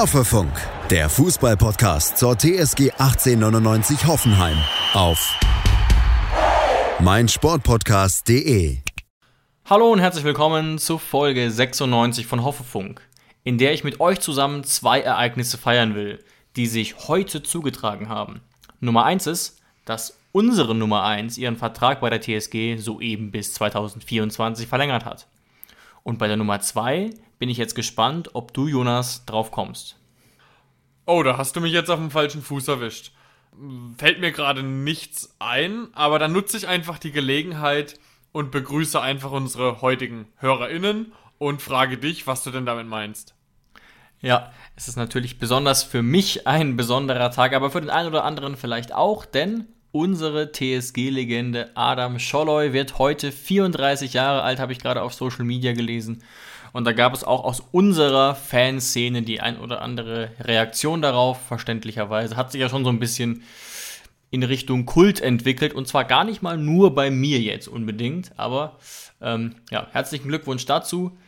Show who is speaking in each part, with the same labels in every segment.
Speaker 1: Hoffefunk, der Fußballpodcast zur TSG 1899 Hoffenheim auf meinsportpodcast.de.
Speaker 2: Hallo und herzlich willkommen zu Folge 96 von Hoffefunk, in der ich mit euch zusammen zwei Ereignisse feiern will, die sich heute zugetragen haben. Nummer eins ist, dass unsere Nummer eins ihren Vertrag bei der TSG soeben bis 2024 verlängert hat. Und bei der Nummer zwei bin ich jetzt gespannt, ob du, Jonas, drauf kommst.
Speaker 3: Oh, da hast du mich jetzt auf dem falschen Fuß erwischt. Fällt mir gerade nichts ein, aber dann nutze ich einfach die Gelegenheit und begrüße einfach unsere heutigen HörerInnen und frage dich, was du denn damit meinst.
Speaker 2: Ja, es ist natürlich besonders für mich ein besonderer Tag, aber für den einen oder anderen vielleicht auch, denn unsere TSG-Legende Adam Scholloy wird heute 34 Jahre alt, habe ich gerade auf Social Media gelesen. Und da gab es auch aus unserer Fanszene die ein oder andere Reaktion darauf, verständlicherweise. Hat sich ja schon so ein bisschen in Richtung Kult entwickelt und zwar gar nicht mal nur bei mir jetzt unbedingt, aber ähm, ja, herzlichen Glückwunsch dazu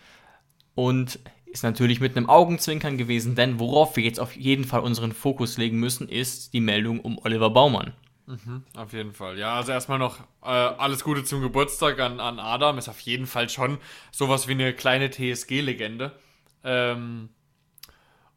Speaker 2: und ist natürlich mit einem Augenzwinkern gewesen, denn worauf wir jetzt auf jeden Fall unseren Fokus legen müssen, ist die Meldung um Oliver Baumann.
Speaker 3: Mhm, auf jeden Fall. Ja, also erstmal noch äh, alles Gute zum Geburtstag an, an Adam. Ist auf jeden Fall schon sowas wie eine kleine TSG-Legende. Ähm,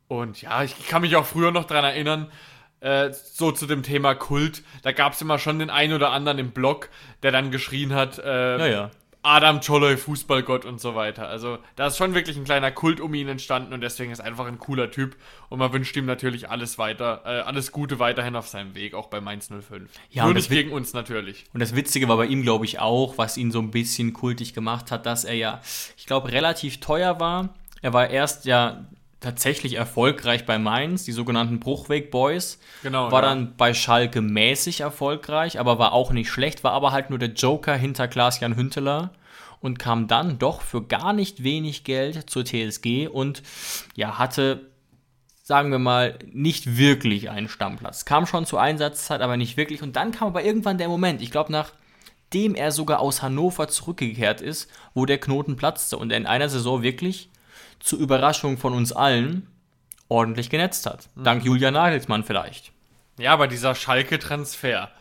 Speaker 3: und ja, ich kann mich auch früher noch daran erinnern, äh, so zu dem Thema Kult. Da gab es immer schon den einen oder anderen im Blog, der dann geschrien hat, äh,
Speaker 2: ja, ja.
Speaker 3: Adam Czoloi, Fußballgott und so weiter. Also da ist schon wirklich ein kleiner Kult um ihn entstanden und deswegen ist er einfach ein cooler Typ und man wünscht ihm natürlich alles weiter, äh, alles Gute weiterhin auf seinem Weg, auch bei Mainz 05.
Speaker 2: Ja,
Speaker 3: Nur nicht gegen uns natürlich.
Speaker 2: Und das Witzige war bei ihm, glaube ich, auch, was ihn so ein bisschen kultig gemacht hat, dass er ja, ich glaube, relativ teuer war. Er war erst ja tatsächlich erfolgreich bei Mainz, die sogenannten Bruchweg Boys.
Speaker 3: Genau.
Speaker 2: War
Speaker 3: ja.
Speaker 2: dann bei Schalke mäßig erfolgreich, aber war auch nicht schlecht, war aber halt nur der Joker hinter Klaas-Jan Hünteler und kam dann doch für gar nicht wenig Geld zur TSG und ja, hatte, sagen wir mal, nicht wirklich einen Stammplatz. Kam schon zur Einsatzzeit, aber nicht wirklich. Und dann kam aber irgendwann der Moment, ich glaube, nachdem er sogar aus Hannover zurückgekehrt ist, wo der Knoten platzte und er in einer Saison wirklich zur Überraschung von uns allen ordentlich genetzt hat. Mhm. Dank Julian Nagelsmann vielleicht.
Speaker 3: Ja, aber dieser Schalke-Transfer,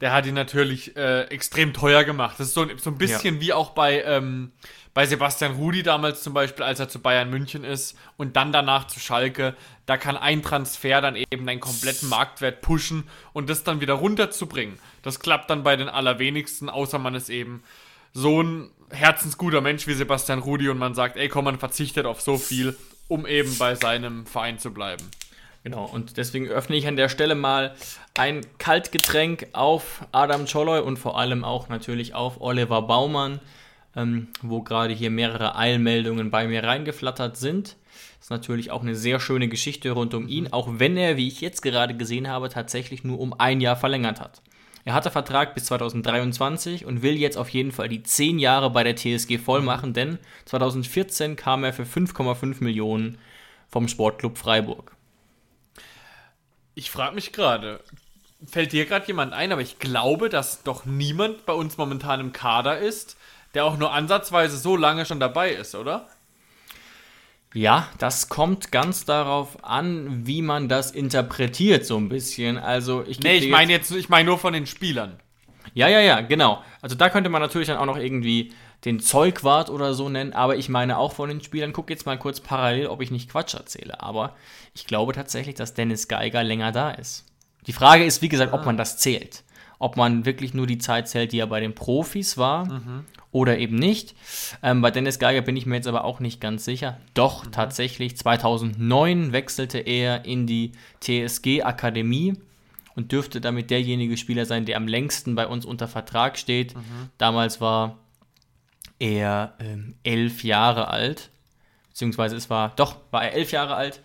Speaker 3: der hat ihn natürlich äh, extrem teuer gemacht. Das ist so, so ein bisschen ja. wie auch bei, ähm, bei Sebastian Rudi damals zum Beispiel, als er zu Bayern München ist und dann danach zu Schalke. Da kann ein Transfer dann eben deinen kompletten Marktwert pushen und das dann wieder runterzubringen. Das klappt dann bei den allerwenigsten, außer man ist eben so ein herzensguter Mensch wie Sebastian Rudi und man sagt, ey komm, man verzichtet auf so viel, um eben bei seinem Verein zu bleiben.
Speaker 2: Genau, und deswegen öffne ich an der Stelle mal ein Kaltgetränk auf Adam Czoloy und vor allem auch natürlich auf Oliver Baumann, ähm, wo gerade hier mehrere Eilmeldungen bei mir reingeflattert sind. Das ist natürlich auch eine sehr schöne Geschichte rund um ihn, auch wenn er, wie ich jetzt gerade gesehen habe, tatsächlich nur um ein Jahr verlängert hat. Er hatte Vertrag bis 2023 und will jetzt auf jeden Fall die 10 Jahre bei der TSG voll machen, denn 2014 kam er für 5,5 Millionen vom Sportclub Freiburg.
Speaker 3: Ich frage mich gerade, fällt dir gerade jemand ein, aber ich glaube, dass doch niemand bei uns momentan im Kader ist, der auch nur ansatzweise so lange schon dabei ist, oder?
Speaker 2: Ja, das kommt ganz darauf an, wie man das interpretiert, so ein bisschen. Also ich
Speaker 3: Nee, ich meine jetzt, ich meine nur von den Spielern.
Speaker 2: Ja, ja, ja, genau. Also da könnte man natürlich dann auch noch irgendwie den Zeugwart oder so nennen, aber ich meine auch von den Spielern, guck jetzt mal kurz parallel, ob ich nicht Quatsch erzähle. Aber ich glaube tatsächlich, dass Dennis Geiger länger da ist. Die Frage ist, wie gesagt, ob man das zählt. Ob man wirklich nur die Zeit zählt, die er bei den Profis war mhm. oder eben nicht. Ähm, bei Dennis Geiger bin ich mir jetzt aber auch nicht ganz sicher. Doch, mhm. tatsächlich, 2009 wechselte er in die TSG-Akademie und dürfte damit derjenige Spieler sein, der am längsten bei uns unter Vertrag steht. Mhm. Damals war er ähm, elf Jahre alt. Beziehungsweise es war, doch, war er elf Jahre alt.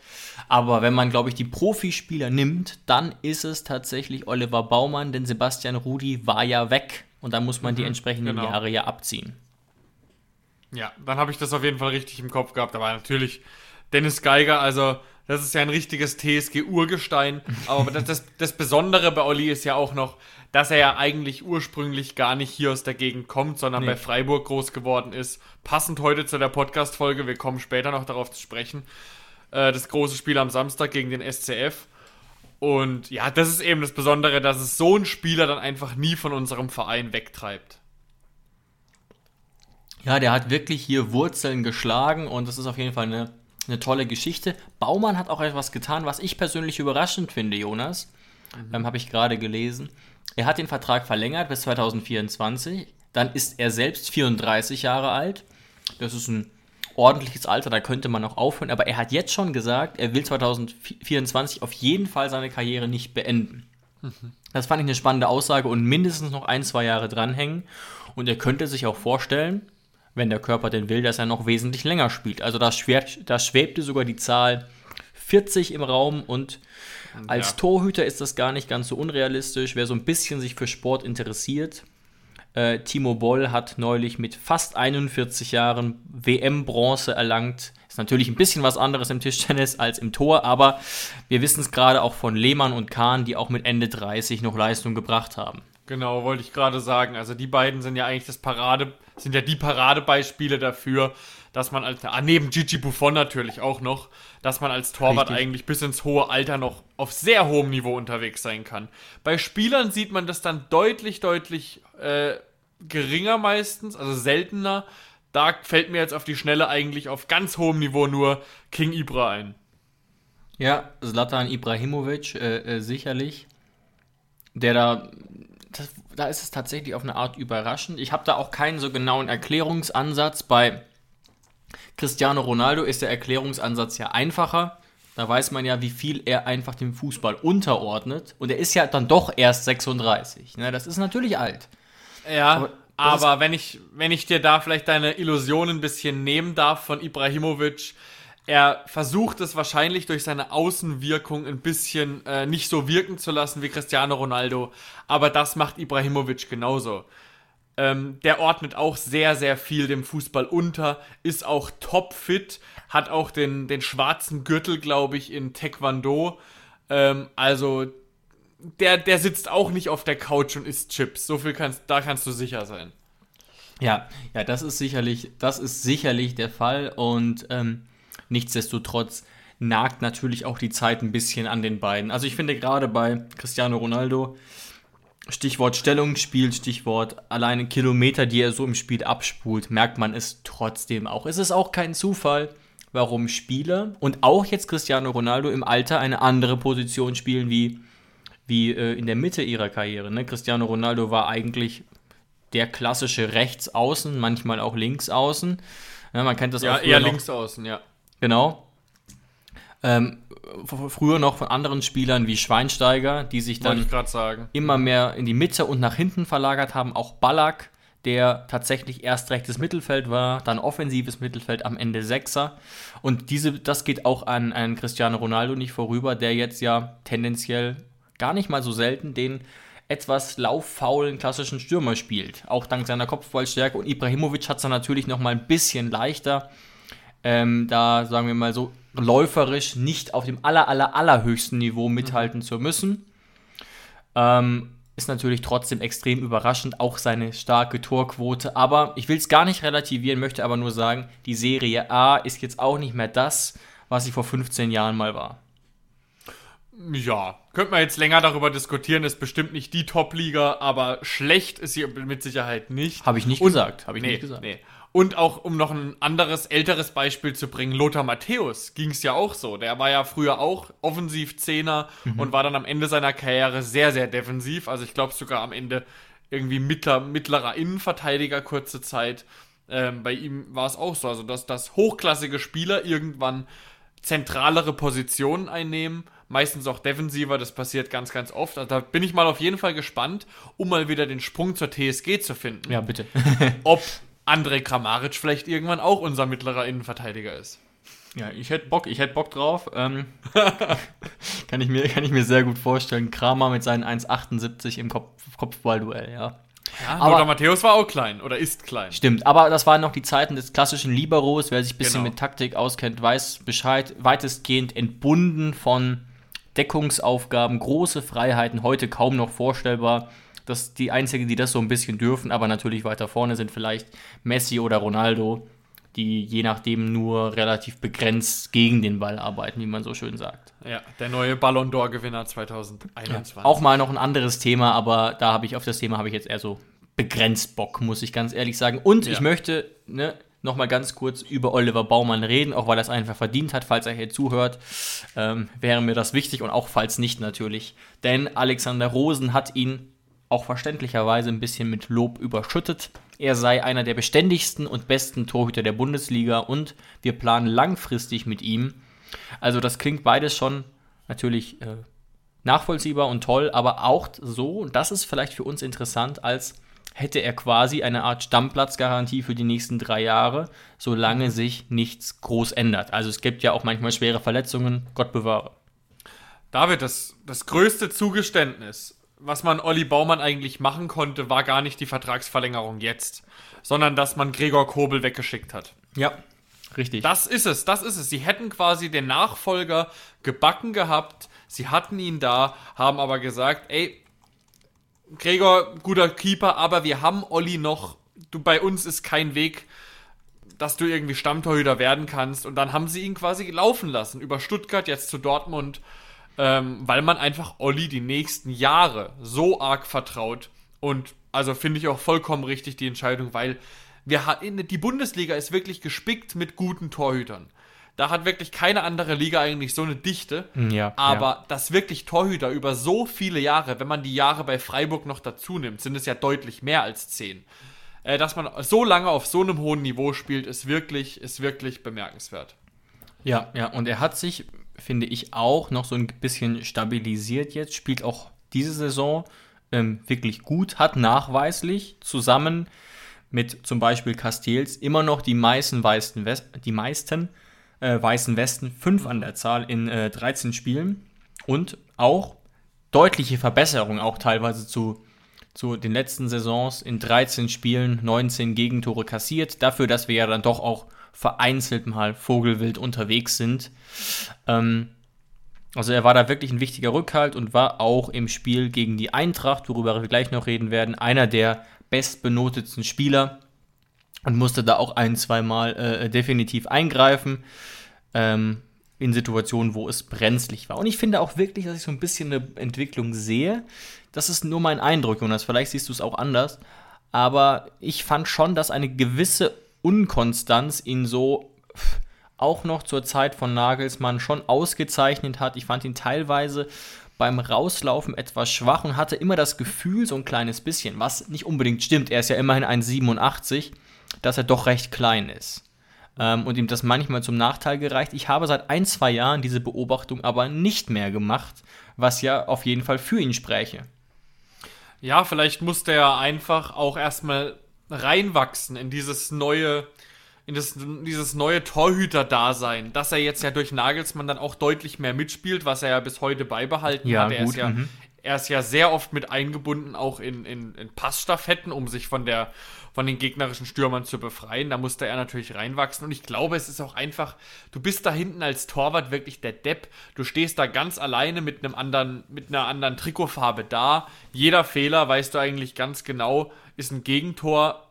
Speaker 2: Aber wenn man, glaube ich, die Profispieler nimmt, dann ist es tatsächlich Oliver Baumann, denn Sebastian Rudi war ja weg. Und da muss man mhm, die entsprechenden genau. Jahre ja abziehen.
Speaker 3: Ja, dann habe ich das auf jeden Fall richtig im Kopf gehabt. Aber natürlich Dennis Geiger, also das ist ja ein richtiges TSG-Urgestein. Aber das, das, das, Besondere bei Olli ist ja auch noch, dass er ja eigentlich ursprünglich gar nicht hier aus der Gegend kommt, sondern nee. bei Freiburg groß geworden ist. Passend heute zu der Podcast-Folge, wir kommen später noch darauf zu sprechen. äh, das große Spiel am Samstag gegen den SCF. Und ja, das ist eben das Besondere, dass es so ein Spieler dann einfach nie von unserem Verein wegtreibt.
Speaker 2: Ja, der hat wirklich hier Wurzeln geschlagen und das ist auf jeden Fall eine, eine tolle Geschichte. Baumann hat auch etwas getan, was ich persönlich überraschend finde, Jonas. Mhm. Ähm, Habe ich gerade gelesen. Er hat den Vertrag verlängert bis 2024. Dann ist er selbst 34 Jahre alt. Das ist ein ordentliches Alter, da könnte man noch aufhören. Aber er hat jetzt schon gesagt, er will 2024 auf jeden Fall seine Karriere nicht beenden. Mhm. Das fand ich eine spannende Aussage und mindestens noch ein, zwei Jahre dranhängen. Und er könnte sich auch vorstellen, wenn der Körper denn will, dass er noch wesentlich länger spielt. Also da, schwebt, da schwebte sogar die Zahl 40 im Raum und als ja. Torhüter ist das gar nicht ganz so unrealistisch. Wer so ein bisschen sich für Sport interessiert, äh, Timo Boll hat neulich mit fast 41 Jahren WM-Bronze erlangt. Ist natürlich ein bisschen was anderes im Tischtennis als im Tor, aber wir wissen es gerade auch von Lehmann und Kahn, die auch mit Ende 30 noch Leistung gebracht haben.
Speaker 3: Genau, wollte ich gerade sagen. Also die beiden sind ja eigentlich das Parade, sind ja die Paradebeispiele dafür, dass man als, ah, neben Gigi Buffon natürlich auch noch, dass man als Torwart Richtig. eigentlich bis ins hohe Alter noch auf sehr hohem Niveau unterwegs sein kann. Bei Spielern sieht man das dann deutlich, deutlich äh, geringer meistens, also seltener. Da fällt mir jetzt auf die Schnelle eigentlich auf ganz hohem Niveau nur King Ibra ein.
Speaker 2: Ja, Zlatan Ibrahimovic, äh, äh, sicherlich. Der da das, da ist es tatsächlich auf eine Art überraschend. Ich habe da auch keinen so genauen Erklärungsansatz. Bei Cristiano Ronaldo ist der Erklärungsansatz ja einfacher. Da weiß man ja, wie viel er einfach dem Fußball unterordnet. Und er ist ja dann doch erst 36. Ne? Das ist natürlich alt.
Speaker 3: Ja, aber, aber wenn, ich, wenn ich dir da vielleicht deine Illusionen ein bisschen nehmen darf von Ibrahimovic, er versucht es wahrscheinlich durch seine Außenwirkung ein bisschen äh, nicht so wirken zu lassen wie Cristiano Ronaldo, aber das macht Ibrahimovic genauso. Ähm, der ordnet auch sehr, sehr viel dem Fußball unter, ist auch topfit, hat auch den, den schwarzen Gürtel, glaube ich, in Taekwondo. Ähm, also der, der sitzt auch nicht auf der Couch und isst Chips. So viel kannst, da kannst du sicher sein.
Speaker 2: Ja, ja, das ist sicherlich, das ist sicherlich der Fall und ähm, Nichtsdestotrotz nagt natürlich auch die Zeit ein bisschen an den beiden. Also ich finde gerade bei Cristiano Ronaldo, Stichwort Stellungsspiel, Stichwort alleine Kilometer, die er so im Spiel abspult, merkt man es trotzdem auch. Es ist auch kein Zufall, warum Spieler und auch jetzt Cristiano Ronaldo im Alter eine andere Position spielen wie, wie äh, in der Mitte ihrer Karriere. Ne? Cristiano Ronaldo war eigentlich der klassische Rechtsaußen, manchmal auch Linksaußen. Ja, man kennt das
Speaker 3: ja,
Speaker 2: auch
Speaker 3: eher Linksaußen, ja.
Speaker 2: Genau. Ähm, früher noch von anderen Spielern wie Schweinsteiger, die sich dann immer mehr in die Mitte und nach hinten verlagert haben. Auch Ballack, der tatsächlich erst rechtes Mittelfeld war, dann offensives Mittelfeld, am Ende Sechser. Und diese, das geht auch an, an Cristiano Ronaldo nicht vorüber, der jetzt ja tendenziell gar nicht mal so selten den etwas lauffaulen klassischen Stürmer spielt. Auch dank seiner Kopfballstärke. Und Ibrahimovic hat es dann natürlich noch mal ein bisschen leichter ähm, da sagen wir mal so läuferisch nicht auf dem aller, aller, allerhöchsten Niveau mithalten mhm. zu müssen. Ähm, ist natürlich trotzdem extrem überraschend, auch seine starke Torquote. Aber ich will es gar nicht relativieren, möchte aber nur sagen, die Serie A ist jetzt auch nicht mehr das, was sie vor 15 Jahren mal war.
Speaker 3: Ja, könnte man jetzt länger darüber diskutieren, ist bestimmt nicht die Top-Liga, aber schlecht ist sie mit Sicherheit nicht.
Speaker 2: Habe ich nicht Und, gesagt, habe ich nee, nicht gesagt. Nee.
Speaker 3: Und auch, um noch ein anderes, älteres Beispiel zu bringen, Lothar Matthäus ging es ja auch so. Der war ja früher auch Offensiv-Zehner mhm. und war dann am Ende seiner Karriere sehr, sehr defensiv. Also ich glaube sogar am Ende irgendwie mittler, mittlerer Innenverteidiger kurze Zeit. Ähm, bei ihm war es auch so. Also dass, dass hochklassige Spieler irgendwann zentralere Positionen einnehmen meistens auch defensiver, das passiert ganz, ganz oft. Also da bin ich mal auf jeden Fall gespannt, um mal wieder den Sprung zur TSG zu finden.
Speaker 2: Ja, bitte.
Speaker 3: Ob Andrej Kramaric vielleicht irgendwann auch unser mittlerer Innenverteidiger ist.
Speaker 2: Ja, ich hätte Bock, ich hätte Bock drauf. Ähm, kann, ich mir, kann ich mir sehr gut vorstellen. Kramer mit seinen 1,78 im Kopf, Kopfballduell, ja.
Speaker 3: Ja, aber Matthäus war auch klein oder ist klein.
Speaker 2: Stimmt, aber das waren noch die Zeiten des klassischen Liberos. Wer sich ein bisschen genau. mit Taktik auskennt, weiß Bescheid. Weitestgehend entbunden von Deckungsaufgaben, große Freiheiten, heute kaum noch vorstellbar. Das die einzigen, die das so ein bisschen dürfen, aber natürlich weiter vorne sind vielleicht Messi oder Ronaldo, die je nachdem nur relativ begrenzt gegen den Ball arbeiten, wie man so schön sagt.
Speaker 3: Ja, der neue Ballon d'Or-Gewinner 2021.
Speaker 2: Ja, auch mal noch ein anderes Thema, aber da habe ich auf das Thema habe ich jetzt eher so begrenzt Bock, muss ich ganz ehrlich sagen. Und ja. ich möchte ne, noch mal ganz kurz über Oliver Baumann reden, auch weil er es einfach verdient hat, falls er hier zuhört, ähm, wäre mir das wichtig und auch falls nicht natürlich. Denn Alexander Rosen hat ihn auch verständlicherweise ein bisschen mit Lob überschüttet. Er sei einer der beständigsten und besten Torhüter der Bundesliga und wir planen langfristig mit ihm. Also das klingt beides schon natürlich äh, nachvollziehbar und toll, aber auch so, und das ist vielleicht für uns interessant, als hätte er quasi eine Art Stammplatzgarantie für die nächsten drei Jahre, solange sich nichts groß ändert. Also es gibt ja auch manchmal schwere Verletzungen, Gott bewahre.
Speaker 3: David, das, das größte Zugeständnis, was man Olli Baumann eigentlich machen konnte, war gar nicht die Vertragsverlängerung jetzt, sondern dass man Gregor Kobel weggeschickt hat.
Speaker 2: Ja, richtig.
Speaker 3: Das ist es, das ist es. Sie hätten quasi den Nachfolger gebacken gehabt, sie hatten ihn da, haben aber gesagt, ey, Gregor, guter Keeper, aber wir haben Olli noch. Du, bei uns ist kein Weg, dass du irgendwie Stammtorhüter werden kannst. Und dann haben sie ihn quasi laufen lassen. Über Stuttgart, jetzt zu Dortmund. Ähm, weil man einfach Olli die nächsten Jahre so arg vertraut. Und also finde ich auch vollkommen richtig die Entscheidung, weil wir, die Bundesliga ist wirklich gespickt mit guten Torhütern. Da hat wirklich keine andere Liga eigentlich so eine Dichte.
Speaker 2: Hm, ja,
Speaker 3: aber
Speaker 2: ja.
Speaker 3: dass wirklich Torhüter über so viele Jahre, wenn man die Jahre bei Freiburg noch dazu nimmt, sind es ja deutlich mehr als zehn. Äh, dass man so lange auf so einem hohen Niveau spielt, ist wirklich, ist wirklich bemerkenswert.
Speaker 2: Ja, ja, und er hat sich, finde ich, auch noch so ein bisschen stabilisiert jetzt, spielt auch diese Saison ähm, wirklich gut, hat nachweislich zusammen mit zum Beispiel Castells immer noch die meisten, weißen West die meisten äh, Weißen Westen, 5 an der Zahl in äh, 13 Spielen. Und auch deutliche Verbesserungen, auch teilweise zu, zu den letzten Saisons in 13 Spielen 19 Gegentore kassiert, dafür, dass wir ja dann doch auch vereinzelt mal vogelwild unterwegs sind. Ähm, also er war da wirklich ein wichtiger Rückhalt und war auch im Spiel gegen die Eintracht, worüber wir gleich noch reden werden, einer der bestbenotetsten Spieler und musste da auch ein, zweimal äh, definitiv eingreifen. Ähm, in Situationen, wo es brenzlig war. Und ich finde auch wirklich, dass ich so ein bisschen eine Entwicklung sehe. Das ist nur mein Eindruck, Jonas. Vielleicht siehst du es auch anders. Aber ich fand schon, dass eine gewisse Unkonstanz ihn so auch noch zur Zeit von Nagelsmann schon ausgezeichnet hat. Ich fand ihn teilweise beim Rauslaufen etwas schwach und hatte immer das Gefühl, so ein kleines bisschen, was nicht unbedingt stimmt. Er ist ja immerhin 1,87 dass er doch recht klein ist. Ähm, und ihm das manchmal zum Nachteil gereicht. Ich habe seit ein, zwei Jahren diese Beobachtung aber nicht mehr gemacht, was ja auf jeden Fall für ihn spräche.
Speaker 3: Ja, vielleicht musste er einfach auch erstmal reinwachsen in dieses neue, in das, dieses neue Torhüter-Dasein, dass er jetzt ja durch Nagelsmann dann auch deutlich mehr mitspielt, was er ja bis heute beibehalten
Speaker 2: ja,
Speaker 3: hat. Er
Speaker 2: gut,
Speaker 3: ist ja,
Speaker 2: mhm.
Speaker 3: Er ist ja sehr oft mit eingebunden, auch in, in, in Passstaffetten, um sich von der von den gegnerischen Stürmern zu befreien. Da musste er natürlich reinwachsen. Und ich glaube, es ist auch einfach, du bist da hinten als Torwart wirklich der Depp. Du stehst da ganz alleine mit einem anderen, mit einer anderen Trikotfarbe da. Jeder Fehler, weißt du eigentlich ganz genau, ist ein Gegentor.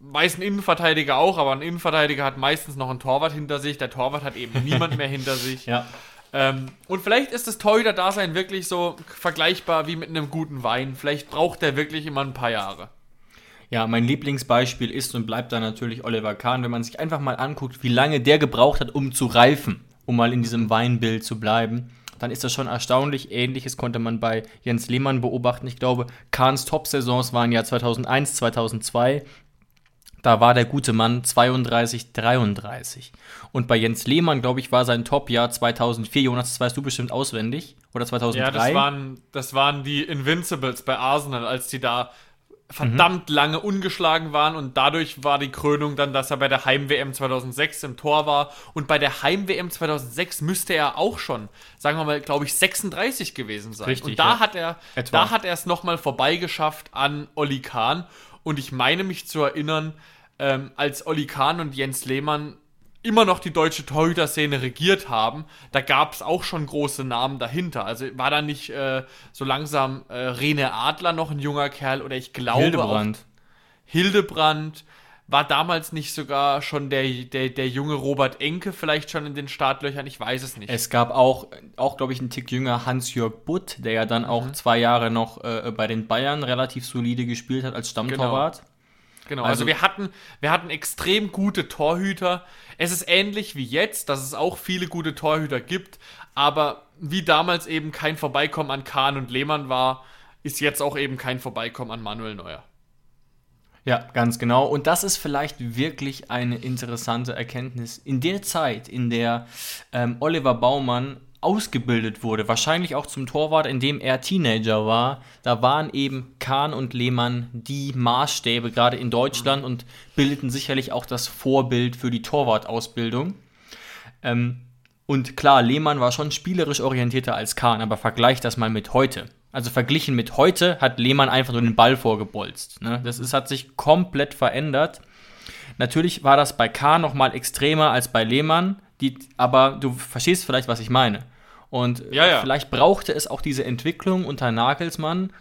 Speaker 3: Weiß ein Innenverteidiger auch, aber ein Innenverteidiger hat meistens noch einen Torwart hinter sich. Der Torwart hat eben niemand mehr hinter sich.
Speaker 2: Ja.
Speaker 3: Ähm, und vielleicht ist das Torhüter-Dasein wirklich so vergleichbar wie mit einem guten Wein. Vielleicht braucht der wirklich immer ein paar Jahre.
Speaker 2: Ja, mein Lieblingsbeispiel ist und bleibt da natürlich Oliver Kahn, wenn man sich einfach mal anguckt, wie lange der gebraucht hat, um zu reifen, um mal in diesem Weinbild zu bleiben. Dann ist das schon erstaunlich. Ähnliches konnte man bei Jens Lehmann beobachten. Ich glaube, Kahns Top-Saisons waren ja 2001, 2002. Da war der gute Mann 32, 33. Und bei Jens Lehmann, glaube ich, war sein Top-Jahr 2004. Jonas, das weißt du bestimmt auswendig. Oder 2003. Ja,
Speaker 3: das waren, das waren die Invincibles bei Arsenal, als die da verdammt mhm. lange ungeschlagen waren und dadurch war die Krönung dann, dass er bei der Heim-WM 2006 im Tor war und bei der Heim-WM 2006 müsste er auch schon, sagen wir mal, glaube ich, 36 gewesen sein.
Speaker 2: Richtig,
Speaker 3: und da
Speaker 2: ja.
Speaker 3: hat er, Etwa. da hat er es nochmal vorbeigeschafft an Olli Kahn und ich meine mich zu erinnern, ähm, als Olli Kahn und Jens Lehmann immer noch die deutsche Torhüter-Szene regiert haben, da gab es auch schon große Namen dahinter. Also war da nicht äh, so langsam äh, Rene Adler noch ein junger Kerl oder ich glaube
Speaker 2: Hildebrand.
Speaker 3: Auch Hildebrand. War damals nicht sogar schon der, der, der junge Robert Enke vielleicht schon in den Startlöchern? Ich weiß es nicht.
Speaker 2: Es gab auch, auch glaube ich, einen Tick jünger Hans-Jörg Butt, der ja dann auch zwei Jahre noch äh, bei den Bayern relativ solide gespielt hat als Stammtorwart.
Speaker 3: Genau, also,
Speaker 2: Also-
Speaker 3: wir hatten, wir hatten extrem gute Torhüter. Es ist ähnlich wie jetzt, dass es auch viele gute Torhüter gibt, aber wie damals eben kein Vorbeikommen an Kahn und Lehmann war, ist jetzt auch eben kein Vorbeikommen an Manuel Neuer.
Speaker 2: Ja, ganz genau. Und das ist vielleicht wirklich eine interessante Erkenntnis. In der Zeit, in der ähm, Oliver Baumann ausgebildet wurde, wahrscheinlich auch zum Torwart, in dem er Teenager war, da waren eben Kahn und Lehmann die Maßstäbe, gerade in Deutschland, und bildeten sicherlich auch das Vorbild für die Torwartausbildung. Ähm, und klar, Lehmann war schon spielerisch orientierter als Kahn, aber vergleich das mal mit heute. Also verglichen mit heute hat Lehmann einfach nur den Ball vorgebolzt. Ne? Das ist, hat sich komplett verändert. Natürlich war das bei Kahn noch mal extremer als bei Lehmann, die, aber du verstehst vielleicht, was ich meine. Und
Speaker 3: Ja, ja.
Speaker 2: vielleicht brauchte es auch diese Entwicklung unter Nagelsmann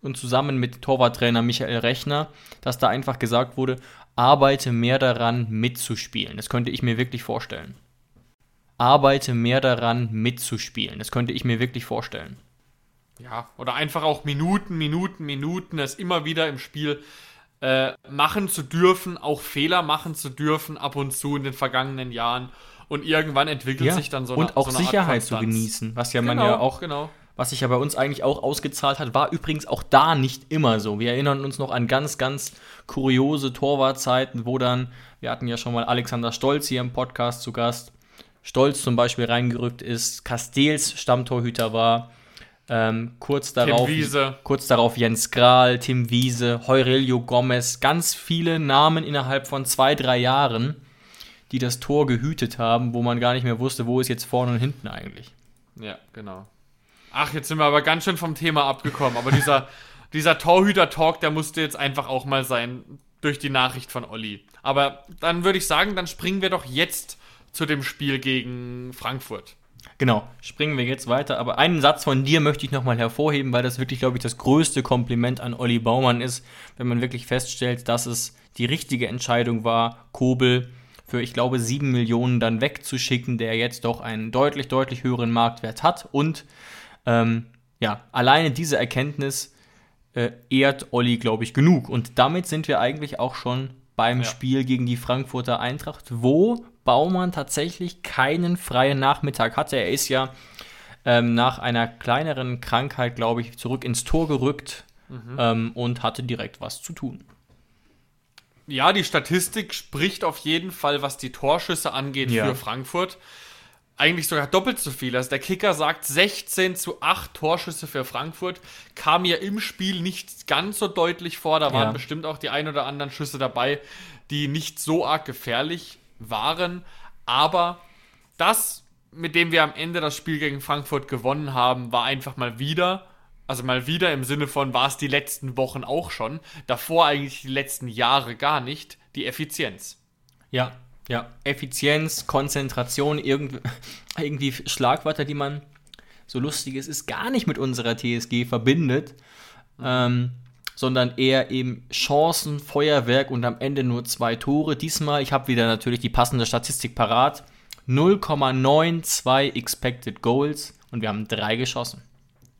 Speaker 2: und zusammen mit Torwarttrainer Michael Rechner, dass da einfach gesagt wurde, arbeite mehr daran mitzuspielen. Das könnte ich mir wirklich vorstellen. Arbeite mehr daran mitzuspielen. Das könnte ich mir wirklich vorstellen.
Speaker 3: Ja, oder einfach auch Minuten, Minuten, Minuten, es immer wieder im Spiel äh, machen zu dürfen, auch Fehler machen zu dürfen, ab und zu in den vergangenen Jahren. Und irgendwann entwickelt sich dann so eine
Speaker 2: und auch
Speaker 3: so eine Art
Speaker 2: Sicherheit zu genießen, was ja man
Speaker 3: Genau,
Speaker 2: ja auch,
Speaker 3: genau.
Speaker 2: was sich ja bei uns eigentlich auch ausgezahlt hat, war übrigens auch da nicht immer so. Wir erinnern uns noch an ganz, ganz kuriose Torwartzeiten, wo dann, wir hatten ja schon mal Alexander Stolz hier im Podcast zu Gast, Stolz zum Beispiel reingerückt ist, Castells Stammtorhüter war, ähm, kurz darauf, kurz darauf Jens Grahl, Tim Wiese, Heurelio Gomez, ganz viele Namen innerhalb von zwei, drei Jahren, die das Tor gehütet haben, wo man gar nicht mehr wusste, wo ist jetzt vorne und hinten eigentlich.
Speaker 3: Ja, genau. Ach, jetzt sind wir aber ganz schön vom Thema abgekommen. Aber dieser, dieser Torhüter-Talk, der musste jetzt einfach auch mal sein durch die Nachricht von Olli. Aber dann würde ich sagen, dann springen wir doch jetzt zu dem Spiel gegen Frankfurt.
Speaker 2: Genau, springen wir jetzt weiter. Aber einen Satz von dir möchte ich nochmal hervorheben, weil das wirklich, glaube ich, das größte Kompliment an Olli Baumann ist, wenn man wirklich feststellt, dass es die richtige Entscheidung war, Kobel für, ich glaube, sieben Millionen dann wegzuschicken, der jetzt doch einen deutlich, deutlich höheren Marktwert hat. Und ähm, ja, alleine diese Erkenntnis äh, ehrt Olli, glaube ich, genug. Und damit sind wir eigentlich auch schon beim
Speaker 3: Ja.
Speaker 2: Spiel gegen die Frankfurter Eintracht, wo Baumann tatsächlich keinen freien Nachmittag hatte. Er ist ja ähm, nach einer kleineren Krankheit, glaube ich, zurück ins Tor gerückt ähm, und hatte direkt was zu tun.
Speaker 3: Ja, die Statistik spricht auf jeden Fall, was die Torschüsse angeht,
Speaker 2: Ja.
Speaker 3: für Frankfurt. Eigentlich sogar doppelt so viel. Also der Kicker sagt 16 zu 8 Torschüsse für Frankfurt. Kam ja im Spiel nicht ganz so deutlich vor. Da waren
Speaker 2: Ja.
Speaker 3: bestimmt auch die ein oder anderen Schüsse dabei, die nicht so arg gefährlich waren. Aber das, mit dem wir am Ende das Spiel gegen Frankfurt gewonnen haben, war einfach mal wieder, also mal wieder im Sinne von, war es die letzten Wochen auch schon, davor eigentlich die letzten Jahre gar nicht, die Effizienz.
Speaker 2: Ja, ja. Effizienz, Konzentration, irgend, irgendwie Schlagwörter, die man, so lustig es ist, gar nicht mit unserer TSG verbindet, ähm, sondern eher eben Chancen, Feuerwerk und am Ende nur zwei Tore. Diesmal, ich habe wieder natürlich die passende Statistik parat, 0,92 Expected Goals und wir haben drei geschossen.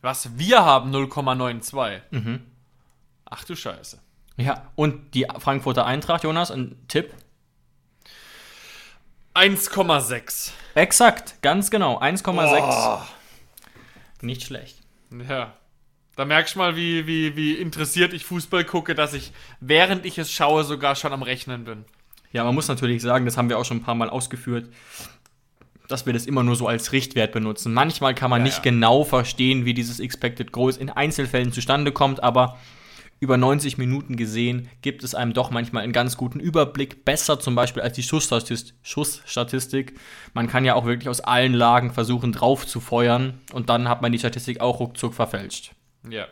Speaker 3: Was wir haben 0,92. Ach du Scheiße.
Speaker 2: Ja, und die Frankfurter Eintracht, Jonas, ein Tipp?
Speaker 3: 1,6.
Speaker 2: Exakt, ganz genau, 1,6.
Speaker 3: Oh.
Speaker 2: Nicht schlecht.
Speaker 3: Ja. Da merkst du mal, wie, wie, wie interessiert ich Fußball gucke, dass ich, während ich es schaue, sogar schon am Rechnen bin.
Speaker 2: Ja, man muss natürlich sagen, das haben wir auch schon ein paar Mal ausgeführt, dass wir das immer nur so als Richtwert benutzen. Manchmal kann man
Speaker 3: Ja,
Speaker 2: nicht
Speaker 3: ja.
Speaker 2: genau verstehen, wie dieses Expected Goals in Einzelfällen zustande kommt, aber über 90 Minuten gesehen gibt es einem doch manchmal einen ganz guten Überblick. Besser zum Beispiel als die Schussstatist Schussstatistik. Man kann ja auch wirklich aus allen Lagen versuchen, drauf zu feuern und dann hat man die Statistik auch ruckzuck verfälscht.
Speaker 3: Ja.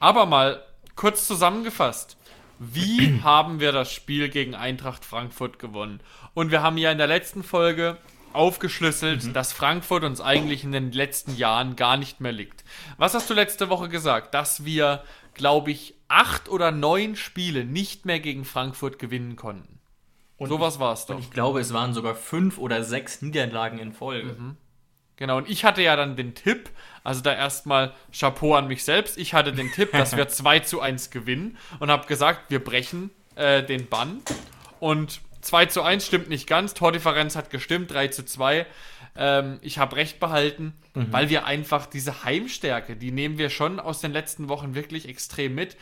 Speaker 3: Aber mal kurz zusammengefasst. Wie haben wir das Spiel gegen Eintracht Frankfurt gewonnen? Und wir haben ja in der letzten Folge aufgeschlüsselt, dass Frankfurt uns eigentlich in den letzten Jahren gar nicht mehr liegt. Was hast du letzte Woche gesagt? Dass wir, glaube ich, acht oder neun Spiele nicht mehr gegen Frankfurt gewinnen konnten.
Speaker 2: Und
Speaker 3: Sowas war es doch.
Speaker 2: Und ich glaube, es waren sogar fünf oder sechs Niederlagen in Folge.
Speaker 3: Genau, und ich hatte ja dann den Tipp, also da erstmal Chapeau an mich selbst, ich hatte den Tipp, dass wir 2 zu 1 gewinnen und habe gesagt, wir brechen äh, den Bann. Und 2 zu 1 stimmt nicht ganz, Tordifferenz hat gestimmt, 3 zu 2. Ähm, ich habe recht behalten, weil wir einfach diese Heimstärke, die nehmen wir schon aus den letzten Wochen wirklich extrem mit.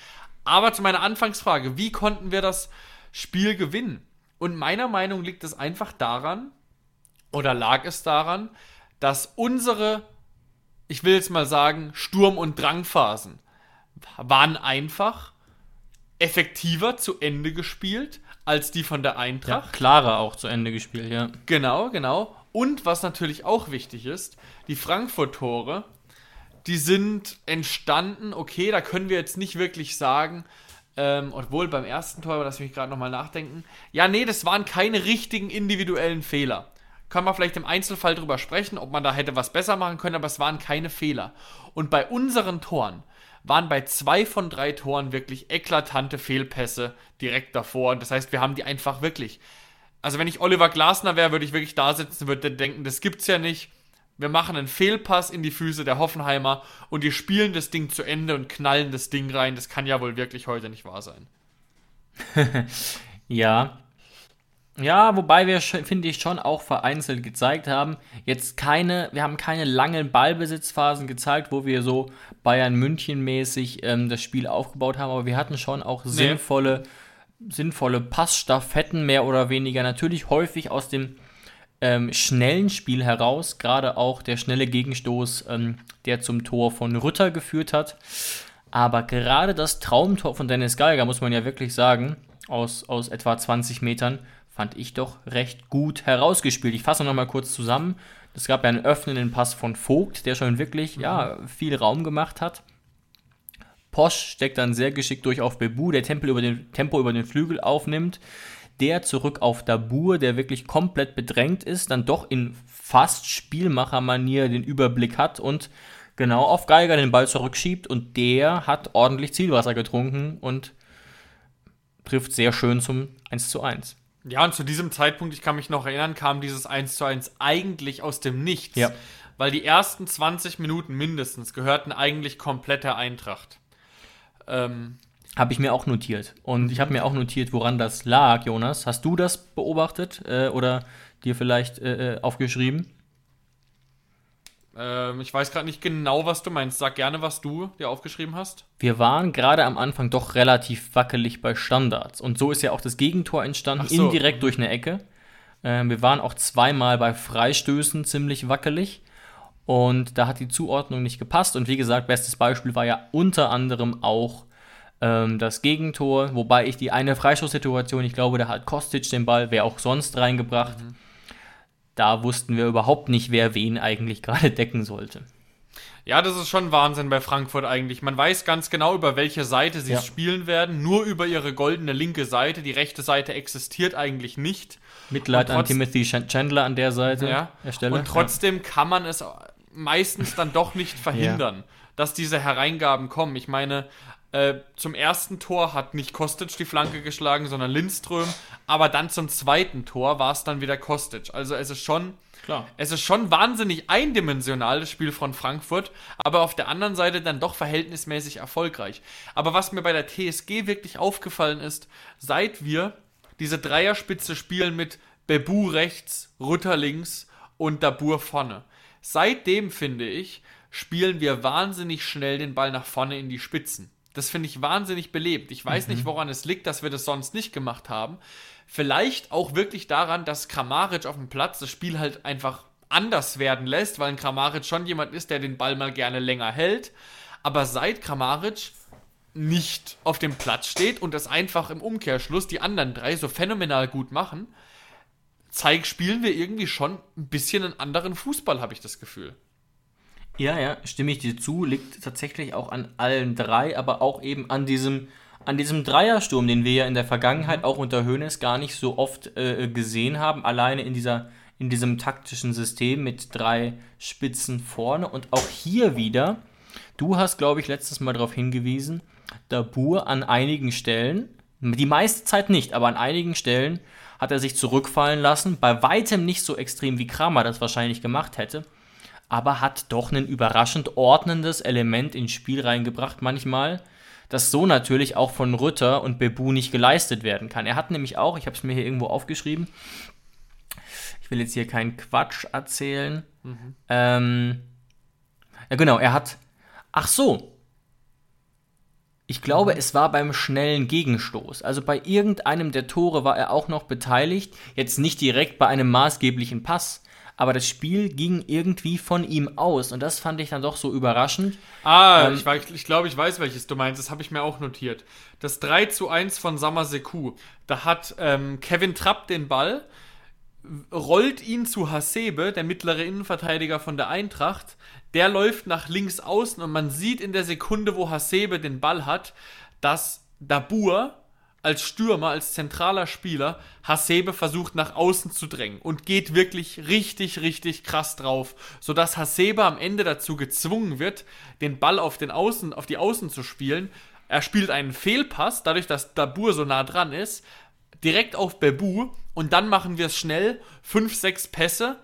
Speaker 3: Aber zu meiner Anfangsfrage, wie konnten wir das Spiel gewinnen? Und meiner Meinung liegt es einfach daran, oder lag es daran, dass unsere, ich will jetzt mal sagen, Sturm- und Drangphasen waren einfach effektiver zu Ende gespielt als die von der
Speaker 2: Ja,
Speaker 3: Eintracht.
Speaker 2: klarer auch zu Ende gespielt, ja.
Speaker 3: Genau, genau. Und was natürlich auch wichtig ist, die Frankfurt-Tore, die sind entstanden, okay, da können wir jetzt nicht wirklich sagen, ähm, obwohl beim ersten Tor, lass mich gerade nochmal nachdenken, ja, nee, das waren keine richtigen individuellen Fehler. Kann man vielleicht im Einzelfall drüber sprechen, ob man da hätte was besser machen können, aber es waren keine Fehler. Und bei unseren Toren waren bei zwei von drei Toren wirklich eklatante Fehlpässe direkt davor. Und das heißt, wir haben die einfach wirklich also wenn ich Oliver Glasner wäre, würde ich wirklich da sitzen, würde denken, das gibt's ja nicht. Wir machen einen Fehlpass in die Füße der Hoffenheimer und die spielen das Ding zu Ende und knallen das Ding rein. Das kann ja wohl wirklich heute nicht wahr sein.
Speaker 2: Ja. Ja, wobei wir, finde ich, schon auch vereinzelt gezeigt haben, jetzt keine, wir haben keine langen Ballbesitzphasen gezeigt, wo wir so Bayern München mäßig ähm, das Spiel aufgebaut haben, aber wir hatten schon auch sinnvolle, sinnvolle Passstaffetten, mehr oder weniger. Natürlich häufig aus dem ähm, schnellen Spiel heraus, gerade auch der schnelle Gegenstoß, ähm, der zum Tor von Rütter geführt hat. Aber gerade das Traumtor von Dennis Geiger, muss man ja wirklich sagen, aus, aus etwa 20 Metern, fand ich doch recht gut herausgespielt. Ich fasse noch mal kurz zusammen. Es gab ja einen öffnenden Pass von Vogt, der schon wirklich ja, viel Raum gemacht hat. Posch steckt dann sehr geschickt durch auf Bebu, der Tempo über den, Tempo über den Flügel aufnimmt. Der zurück auf Dabur, der wirklich komplett bedrängt ist, dann doch in fast Spielmachermanier den Überblick hat und genau auf Geiger den Ball zurückschiebt und der hat ordentlich Zielwasser getrunken und trifft sehr schön zum 1 zu 1.
Speaker 3: Ja, und zu diesem Zeitpunkt, ich kann mich noch erinnern, kam dieses 1 zu 1 eigentlich aus dem Nichts.
Speaker 2: Ja.
Speaker 3: Weil die ersten 20 Minuten mindestens gehörten eigentlich komplett der Eintracht. Ähm,
Speaker 2: Habe ich mir auch notiert. Und ich habe mir auch notiert, woran das lag, Jonas. Hast du das beobachtet äh, oder dir vielleicht äh, äh, aufgeschrieben?
Speaker 3: Ähm, ich weiß gerade nicht genau, was du meinst. Sag gerne, was du dir aufgeschrieben hast.
Speaker 2: Wir waren gerade am Anfang doch relativ wackelig bei Standards. Und so ist ja auch das Gegentor entstanden,
Speaker 3: so.
Speaker 2: indirekt durch eine Ecke. Ähm, wir waren auch zweimal bei Freistößen ziemlich wackelig. Und da hat die Zuordnung nicht gepasst. Und wie gesagt, bestes Beispiel war ja unter anderem auch ähm, das Gegentor. Wobei ich die eine Freistoßsituation, ich glaube, da hat Kostic den Ball, wer auch sonst reingebracht. Da wussten wir überhaupt nicht, wer wen eigentlich gerade decken sollte.
Speaker 3: Ja, das ist schon Wahnsinn bei Frankfurt eigentlich. Man weiß ganz genau, über welche Seite sie
Speaker 2: Ja.
Speaker 3: spielen werden. Nur über ihre goldene linke Seite. Die rechte Seite existiert eigentlich nicht.
Speaker 2: Mitleid an Timothy Chan- Chandler an der Seite.
Speaker 3: Ja.
Speaker 2: der Stelle.
Speaker 3: Und trotzdem kann man es meistens dann doch nicht verhindern, dass diese Hereingaben kommen. Ich meine, äh, zum ersten Tor hat nicht Kostic die Flanke geschlagen, sondern Lindström. Aber dann zum zweiten Tor war es dann wieder Kostic. Also es ist schon.
Speaker 2: Klar.
Speaker 3: Es ist schon wahnsinnig eindimensional, das Spiel von Frankfurt, aber auf der anderen Seite dann doch verhältnismäßig erfolgreich. Aber was mir bei der TSG wirklich aufgefallen ist, seit wir diese Dreierspitze spielen mit Bebu rechts, Rutter links und Dabur vorne. Seitdem, finde ich, spielen wir wahnsinnig schnell den Ball nach vorne in die Spitzen. Das finde ich wahnsinnig belebt. Ich weiß nicht, woran es liegt, dass wir das sonst nicht gemacht haben. Vielleicht auch wirklich daran, dass Kramaric auf dem Platz das Spiel halt einfach anders werden lässt, weil ein Kramaric schon jemand ist, der den Ball mal gerne länger hält. Aber seit Kramaric nicht auf dem Platz steht und das einfach im Umkehrschluss die anderen drei so phänomenal gut machen, zeig, spielen wir irgendwie schon ein bisschen einen anderen Fußball, habe ich das Gefühl.
Speaker 2: Ja, ja, stimme ich dir zu. Liegt tatsächlich auch an allen drei, aber auch eben an diesem, an diesem Dreiersturm, den wir ja in der Vergangenheit auch unter Hoeneß gar nicht so oft äh, gesehen haben. Alleine in, dieser, in diesem taktischen System mit drei Spitzen vorne. Und auch hier wieder, du hast, glaube ich, letztes Mal darauf hingewiesen, Dabur an einigen Stellen, die meiste Zeit nicht, aber an einigen Stellen hat er sich zurückfallen lassen. Bei weitem nicht so extrem wie Kramer das wahrscheinlich gemacht hätte, aber hat doch ein überraschend ordnendes Element ins Spiel reingebracht manchmal, das so natürlich auch von Rütter und Bebu nicht geleistet werden kann. Er hat nämlich auch, ich habe es mir hier irgendwo aufgeschrieben, ich will jetzt hier keinen Quatsch erzählen. Mhm. Ähm, ja, genau, er hat. Ach so. Ich glaube, mhm. es war beim schnellen Gegenstoß. Also bei irgendeinem der Tore war er auch noch beteiligt. Jetzt nicht direkt bei einem maßgeblichen Pass, aber das Spiel ging irgendwie von ihm aus und das fand ich dann doch so überraschend.
Speaker 3: Ah, ähm, ich, ich glaube, ich weiß, welches du meinst, das habe ich mir auch notiert. Das 3 zu 1 von Samaseku, da hat ähm, Kevin Trapp den Ball, rollt ihn zu Hasebe, der mittlere Innenverteidiger von der Eintracht. Der läuft nach links außen und man sieht in der Sekunde, wo Hasebe den Ball hat, dass Dabur als Stürmer, als zentraler Spieler, Hasebe versucht nach außen zu drängen und geht wirklich richtig, richtig krass drauf, sodass Hasebe am Ende dazu gezwungen wird, den Ball auf, den Außen, auf die Außen zu spielen. Er spielt einen Fehlpass, dadurch, dass Dabur so nah dran ist, direkt auf Bebu und dann machen wir es schnell. Fünf, sechs Pässe.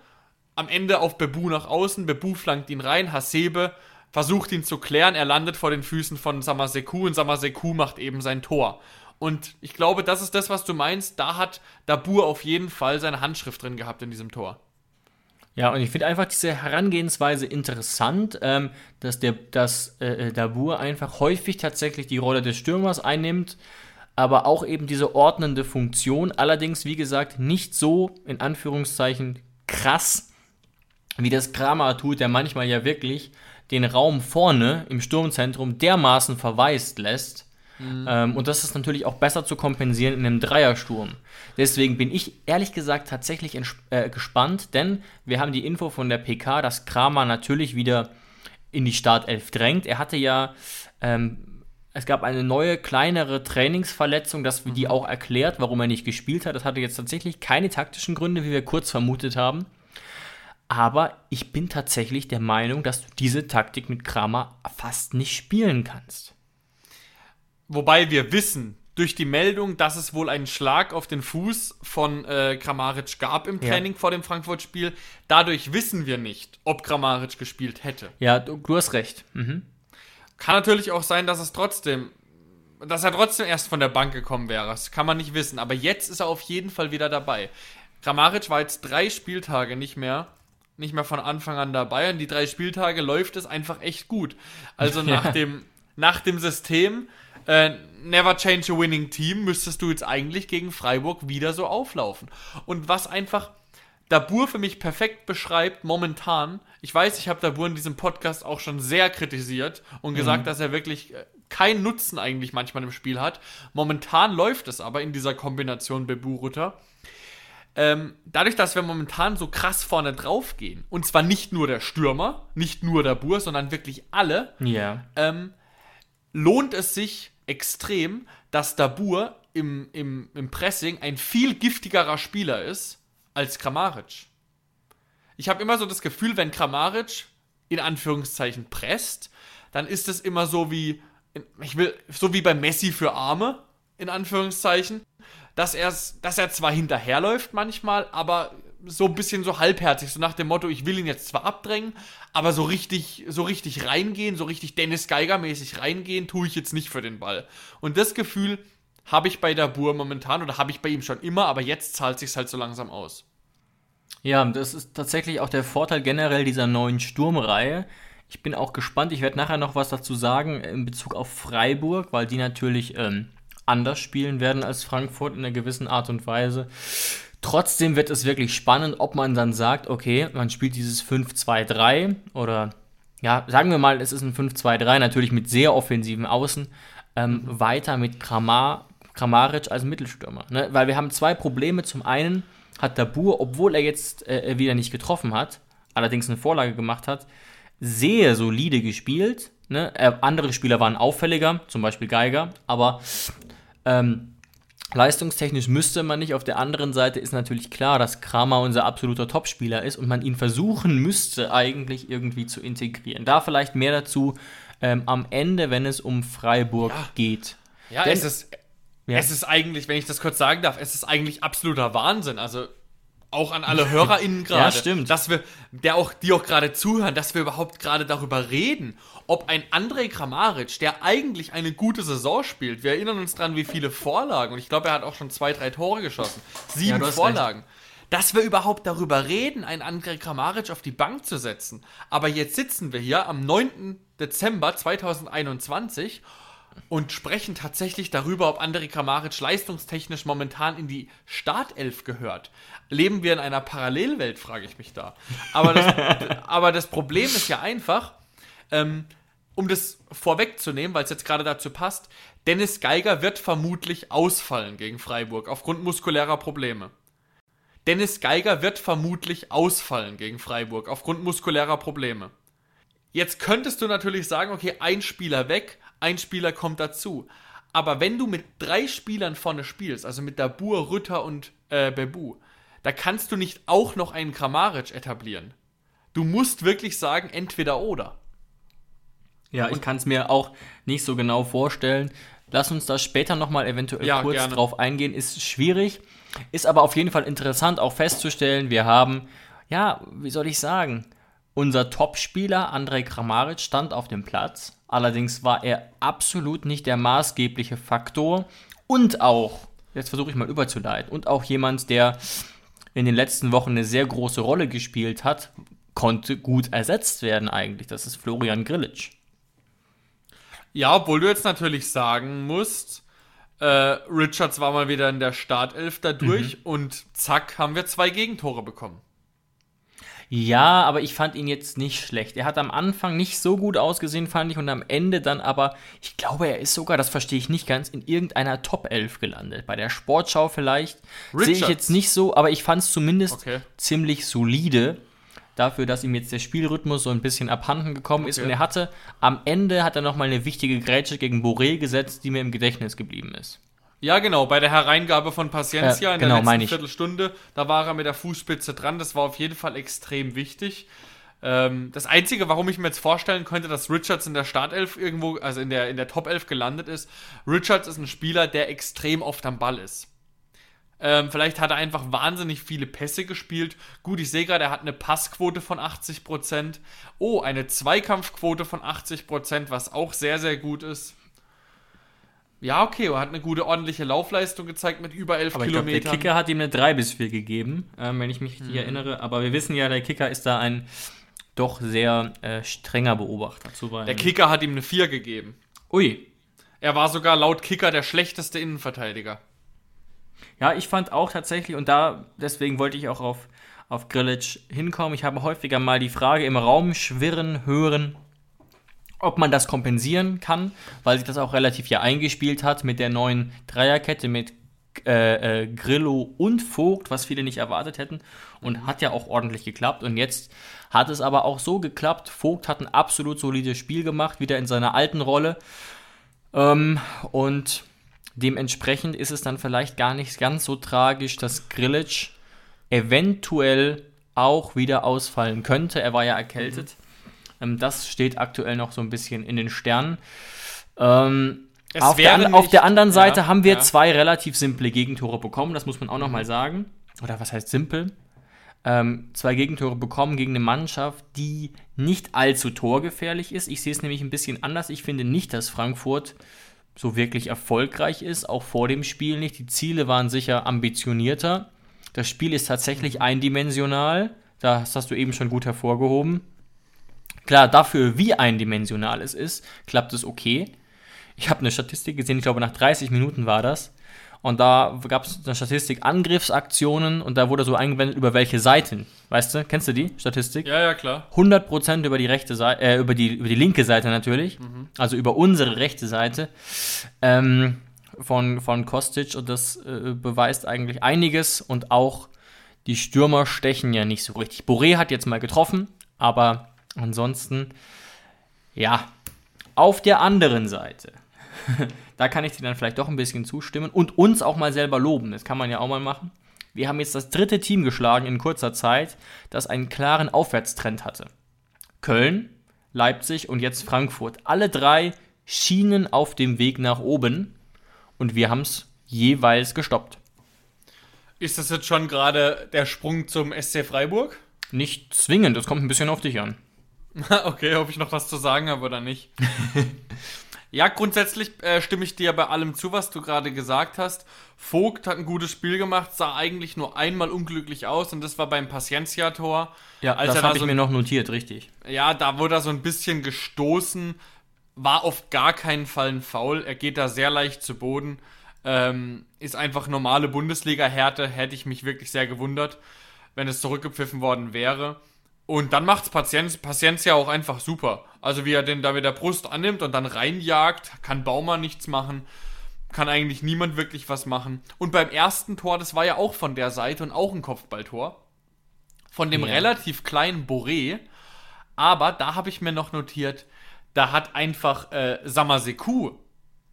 Speaker 3: Am Ende auf Bebu nach außen. Bebu flankt ihn rein. Hasebe versucht ihn zu klären. Er landet vor den Füßen von Samaseku und Samaseku macht eben sein Tor. Und ich glaube, das ist das, was du meinst. Da hat Dabur auf jeden Fall seine Handschrift drin gehabt in diesem Tor.
Speaker 2: Ja, und ich finde einfach diese Herangehensweise interessant, ähm, dass, der, dass äh, äh Dabur einfach häufig tatsächlich die Rolle des Stürmers einnimmt aber auch eben diese ordnende Funktion. Allerdings, wie gesagt, nicht so in Anführungszeichen krass, wie das Kramer tut, der manchmal ja wirklich den Raum vorne im Sturmzentrum dermaßen verwaist lässt. Mhm. Ähm, und das ist natürlich auch besser zu kompensieren in einem Dreiersturm. Deswegen bin ich ehrlich gesagt tatsächlich äh, gespannt, denn wir haben die Info von der PK, dass Kramer natürlich wieder in die Startelf drängt. Er hatte ja ähm, es gab eine neue, kleinere Trainingsverletzung, das die mhm. auch erklärt, warum er nicht gespielt hat. Das hatte jetzt tatsächlich keine taktischen Gründe, wie wir kurz vermutet haben. Aber ich bin tatsächlich der Meinung, dass du diese Taktik mit Kramer fast nicht spielen kannst.
Speaker 3: Wobei wir wissen, durch die Meldung, dass es wohl einen Schlag auf den Fuß von äh, Kramaric gab im Training ja. vor dem Frankfurt-Spiel. Dadurch wissen wir nicht, ob Kramaric gespielt hätte.
Speaker 2: Ja, du, du hast recht. Mhm.
Speaker 3: Kann natürlich auch sein, dass es trotzdem, dass er trotzdem erst von der Bank gekommen wäre. Das kann man nicht wissen. Aber jetzt ist er auf jeden Fall wieder dabei. Kramaric war jetzt drei Spieltage nicht mehr, nicht mehr von Anfang an dabei. Und die drei Spieltage läuft es einfach echt gut. Also nach dem, nach dem System, äh, Never Change a Winning Team, müsstest du jetzt eigentlich gegen Freiburg wieder so auflaufen. Und was einfach Dabur für mich perfekt beschreibt momentan. Ich weiß, ich habe Dabur in diesem Podcast auch schon sehr kritisiert und gesagt, mhm. dass er wirklich äh, keinen Nutzen eigentlich manchmal im Spiel hat. Momentan läuft es aber in dieser Kombination Bebu-Rutter. Ähm, dadurch, dass wir momentan so krass vorne drauf gehen, und zwar nicht nur der Stürmer, nicht nur der Bur, sondern wirklich alle,
Speaker 2: yeah.
Speaker 3: ähm, lohnt es sich extrem, dass Dabur im, im, im Pressing ein viel giftigerer Spieler ist als Kramaric. Ich habe immer so das Gefühl, wenn Kramaric in Anführungszeichen presst, dann ist es immer so wie, ich will, so wie bei Messi für Arme, in Anführungszeichen, dass, dass er zwar hinterherläuft manchmal, aber so ein bisschen so halbherzig, so nach dem Motto, ich will ihn jetzt zwar abdrängen, aber so richtig, so richtig reingehen, so richtig Dennis Geiger-mäßig reingehen, tue ich jetzt nicht für den Ball. Und das Gefühl habe ich bei Dabur momentan oder habe ich bei ihm schon immer, aber jetzt zahlt sich halt so langsam aus.
Speaker 2: Ja, das ist tatsächlich auch der Vorteil generell dieser neuen Sturmreihe. Ich bin auch gespannt, ich werde nachher noch was dazu sagen in Bezug auf Freiburg, weil die natürlich ähm, anders spielen werden als Frankfurt in einer gewissen Art und Weise. Trotzdem wird es wirklich spannend, ob man dann sagt, okay, man spielt dieses 5-2-3 oder ja, sagen wir mal, es ist ein 5-2-3, natürlich mit sehr offensiven Außen, ähm, weiter mit Kramar, Kramaric als Mittelstürmer. Ne? Weil wir haben zwei Probleme. Zum einen hat Dabur, obwohl er jetzt äh, wieder nicht getroffen hat, allerdings eine Vorlage gemacht hat, sehr solide gespielt. Ne? Äh, andere Spieler waren auffälliger, zum Beispiel Geiger, aber ähm, leistungstechnisch müsste man nicht. Auf der anderen Seite ist natürlich klar, dass Kramer unser absoluter Topspieler ist und man ihn versuchen müsste, eigentlich irgendwie zu integrieren. Da vielleicht mehr dazu ähm, am Ende, wenn es um Freiburg
Speaker 3: Ja.
Speaker 2: geht.
Speaker 3: Ja,
Speaker 2: Denn-
Speaker 3: es ist,
Speaker 2: Ja.
Speaker 3: es ist eigentlich, wenn ich das kurz sagen darf, es ist eigentlich absoluter Wahnsinn. Also auch an alle HörerInnen gerade.
Speaker 2: Ja, stimmt.
Speaker 3: Dass wir, der auch, die auch gerade zuhören, dass wir überhaupt gerade darüber reden, ob ein Andrej Kramaric, der eigentlich eine gute Saison spielt, wir erinnern uns dran, wie viele Vorlagen, und ich glaube, er hat auch schon zwei, drei Tore geschossen,
Speaker 2: Ja,
Speaker 3: sieben
Speaker 2: hast
Speaker 3: Vorlagen. Dass wir überhaupt darüber reden, einen Andrej Kramaric auf die Bank zu setzen. Aber jetzt sitzen wir hier am 9. Dezember 2021 und sprechen tatsächlich darüber, ob Andrej Kramaric leistungstechnisch momentan in die Startelf gehört. Leben wir in einer Parallelwelt, frage ich mich da. Aber das, aber das Problem ist ja einfach, ähm, um das vorwegzunehmen, weil es jetzt gerade dazu passt, Dennis Geiger wird vermutlich ausfallen gegen Freiburg aufgrund muskulärer Probleme. Dennis Geiger wird vermutlich ausfallen gegen Freiburg aufgrund muskulärer Probleme. Jetzt könntest du natürlich sagen, okay, ein Spieler weg, ein Spieler kommt dazu. Aber wenn du mit drei Spielern vorne spielst, also mit Dabur, Rütter und äh, Bebu, da kannst du nicht auch noch einen Kramaric etablieren. Du musst wirklich sagen, entweder oder.
Speaker 2: Ja, ich kann es mir auch nicht so genau vorstellen. Lass uns da später nochmal eventuell
Speaker 3: Ja,
Speaker 2: kurz
Speaker 3: gerne.
Speaker 2: drauf eingehen. Ist schwierig, ist aber auf jeden Fall interessant auch festzustellen, wir haben, ja, wie soll ich sagen, unser Topspieler Andrej Kramaric stand auf dem Platz. Allerdings war er absolut nicht der maßgebliche Faktor und auch, jetzt versuche ich mal überzuleiten, und auch jemand, der in den letzten Wochen eine sehr große Rolle gespielt hat, konnte gut ersetzt werden eigentlich. Das ist Florian Grillitsch.
Speaker 3: Ja, obwohl du jetzt natürlich sagen musst, äh, Richards war mal wieder in der Startelf dadurch und zack, haben wir zwei Gegentore bekommen.
Speaker 2: Ja, aber ich fand ihn jetzt nicht schlecht. Er hat am Anfang nicht so gut ausgesehen, fand ich, und am Ende dann aber, ich glaube, er ist sogar, das verstehe ich nicht ganz, in irgendeiner Top 11 gelandet. Bei der Sportschau vielleicht. Sehe ich jetzt nicht so, aber ich fand es zumindest
Speaker 3: Okay.
Speaker 2: ziemlich solide. Dafür, dass ihm jetzt der Spielrhythmus so ein bisschen abhanden gekommen ist.
Speaker 3: Okay.
Speaker 2: Und er hatte, am Ende hat er nochmal eine wichtige Grätsche gegen Boré gesetzt, die mir im Gedächtnis geblieben ist.
Speaker 3: Ja, genau, bei der Hereingabe von Paciencia
Speaker 2: Ja,
Speaker 3: in
Speaker 2: genau,
Speaker 3: der letzten. Viertelstunde, da war er mit der Fußspitze dran. Das war auf jeden Fall extrem wichtig. Ähm, das Einzige, warum ich mir jetzt vorstellen könnte, dass Richards in der Startelf irgendwo, also in der, in der Top 11 gelandet ist, Richards ist ein Spieler, der extrem oft am Ball ist. Ähm, vielleicht hat er einfach wahnsinnig viele Pässe gespielt. Gut, ich sehe gerade, er hat eine Passquote von 80%. Oh, eine Zweikampfquote von 80%, was auch sehr, sehr gut ist. Ja, okay, er hat eine gute, ordentliche Laufleistung gezeigt mit über 11
Speaker 2: Aber ich glaube, der
Speaker 3: Kilometern.
Speaker 2: Kicker hat ihm eine 3 bis 4 gegeben, ähm, wenn ich mich richtig erinnere. Aber wir wissen ja, der Kicker ist da ein doch sehr äh, strenger Beobachter zuweilen.
Speaker 3: der Kicker hat ihm eine 4 gegeben.
Speaker 2: Ui.
Speaker 3: Er war sogar laut Kicker der schlechteste Innenverteidiger.
Speaker 2: Ja, ich fand auch tatsächlich, und da, deswegen wollte ich auch auf, auf Grillitsch hinkommen. Ich habe häufiger mal die Frage im Raum schwirren hören, ob man das kompensieren kann, weil sich das auch relativ ja eingespielt hat mit der neuen Dreierkette mit äh, äh, Grillo und Vogt, was viele nicht erwartet hätten. Und hat ja auch ordentlich geklappt. Und jetzt hat es aber auch so geklappt. Vogt hat ein absolut solides Spiel gemacht, wieder in seiner alten Rolle. Ähm, und dementsprechend ist es dann vielleicht gar nicht ganz so tragisch, dass Grillitsch eventuell auch wieder ausfallen könnte. Er war ja erkältet. Ähm, das steht aktuell noch so ein bisschen in den Sternen. Ähm, auf, der, an- auf
Speaker 3: nicht-
Speaker 2: der anderen Seite
Speaker 3: ja,
Speaker 2: haben wir
Speaker 3: ja.
Speaker 2: zwei relativ simple Gegentore bekommen, das muss man auch nochmal sagen. Oder was heißt simpel? Ähm, zwei Gegentore bekommen gegen eine Mannschaft, die nicht allzu torgefährlich ist. Ich sehe es nämlich ein bisschen anders. Ich finde nicht, dass Frankfurt so wirklich erfolgreich ist, auch vor dem Spiel nicht. Die Ziele waren sicher ambitionierter. Das Spiel ist tatsächlich eindimensional. Das hast du eben schon gut hervorgehoben. Klar, dafür, wie eindimensional es ist, klappt es okay. Ich habe eine Statistik gesehen, ich glaube nach 30 Minuten war das. Und da gab es eine Statistik Angriffsaktionen und da wurde so eingeblendet, über welche Seiten. Weißt du, kennst du die Statistik?
Speaker 3: Ja, ja, klar.
Speaker 2: 100% über die rechte Seite, äh, über die, über die linke Seite natürlich, also über unsere rechte Seite ähm, von, von Kostic und das äh, beweist eigentlich einiges und auch die Stürmer stechen ja nicht so richtig. Boré hat jetzt mal getroffen, aber ansonsten, ja, auf der anderen Seite, da kann ich dir dann vielleicht doch ein bisschen zustimmen und uns auch mal selber loben, das kann man ja auch mal machen. Wir haben jetzt das dritte Team geschlagen in kurzer Zeit, das einen klaren Aufwärtstrend hatte. Köln Leipzig und jetzt Frankfurt. Alle drei schienen auf dem Weg nach oben und wir haben es jeweils gestoppt.
Speaker 3: Ist das jetzt schon gerade der Sprung zum SC Freiburg?
Speaker 2: Nicht zwingend, es kommt ein bisschen auf dich an.
Speaker 3: okay, ob ich noch was zu sagen habe oder nicht. ja, grundsätzlich äh, stimme ich dir bei allem zu, was du gerade gesagt hast. Vogt hat ein gutes Spiel gemacht, sah eigentlich nur einmal unglücklich aus und das war beim Paciencia-Tor.
Speaker 2: Ja,
Speaker 3: Als
Speaker 2: das
Speaker 3: er da
Speaker 2: habe ich
Speaker 3: so-
Speaker 2: mir noch notiert, richtig.
Speaker 3: Ja, da wurde er so ein bisschen gestoßen, war auf gar keinen Fall ein Foul. Er geht da sehr leicht zu Boden. Ähm, ist einfach normale Bundesliga-Härte. Hätte ich mich wirklich sehr gewundert, wenn es zurückgepfiffen worden wäre. Und dann macht's Patienz, Paciencia auch einfach super. Also wie er den da mit der Brust annimmt und dann reinjagt, kann Baumann nichts machen, kann eigentlich niemand wirklich was machen. Und beim ersten Tor, das war ja auch von der Seite und auch ein Kopfballtor. Von dem
Speaker 2: Ja.
Speaker 3: relativ kleinen Boré. Aber da habe ich mir noch notiert, da hat einfach äh, Samaseku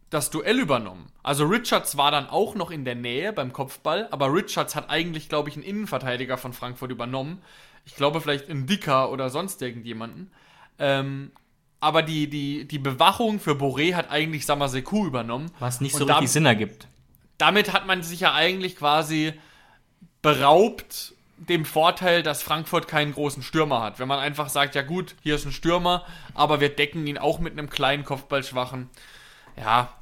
Speaker 3: das Duell übernommen. Also Richards war dann auch noch in der Nähe beim Kopfball, aber Richards hat eigentlich, glaube ich, einen Innenverteidiger von Frankfurt übernommen. Ich glaube vielleicht einen Dicker oder sonst irgendjemanden. Ähm, aber die, die, die Bewachung für Boré hat eigentlich Samaseku übernommen.
Speaker 2: Was nicht so richtig Sinn ergibt.
Speaker 3: damit hat man sich ja eigentlich quasi beraubt dem Vorteil, dass Frankfurt keinen großen Stürmer hat. Wenn man einfach sagt, ja gut, hier ist ein Stürmer, aber wir decken ihn auch mit einem kleinen Kopfballschwachen. Ja,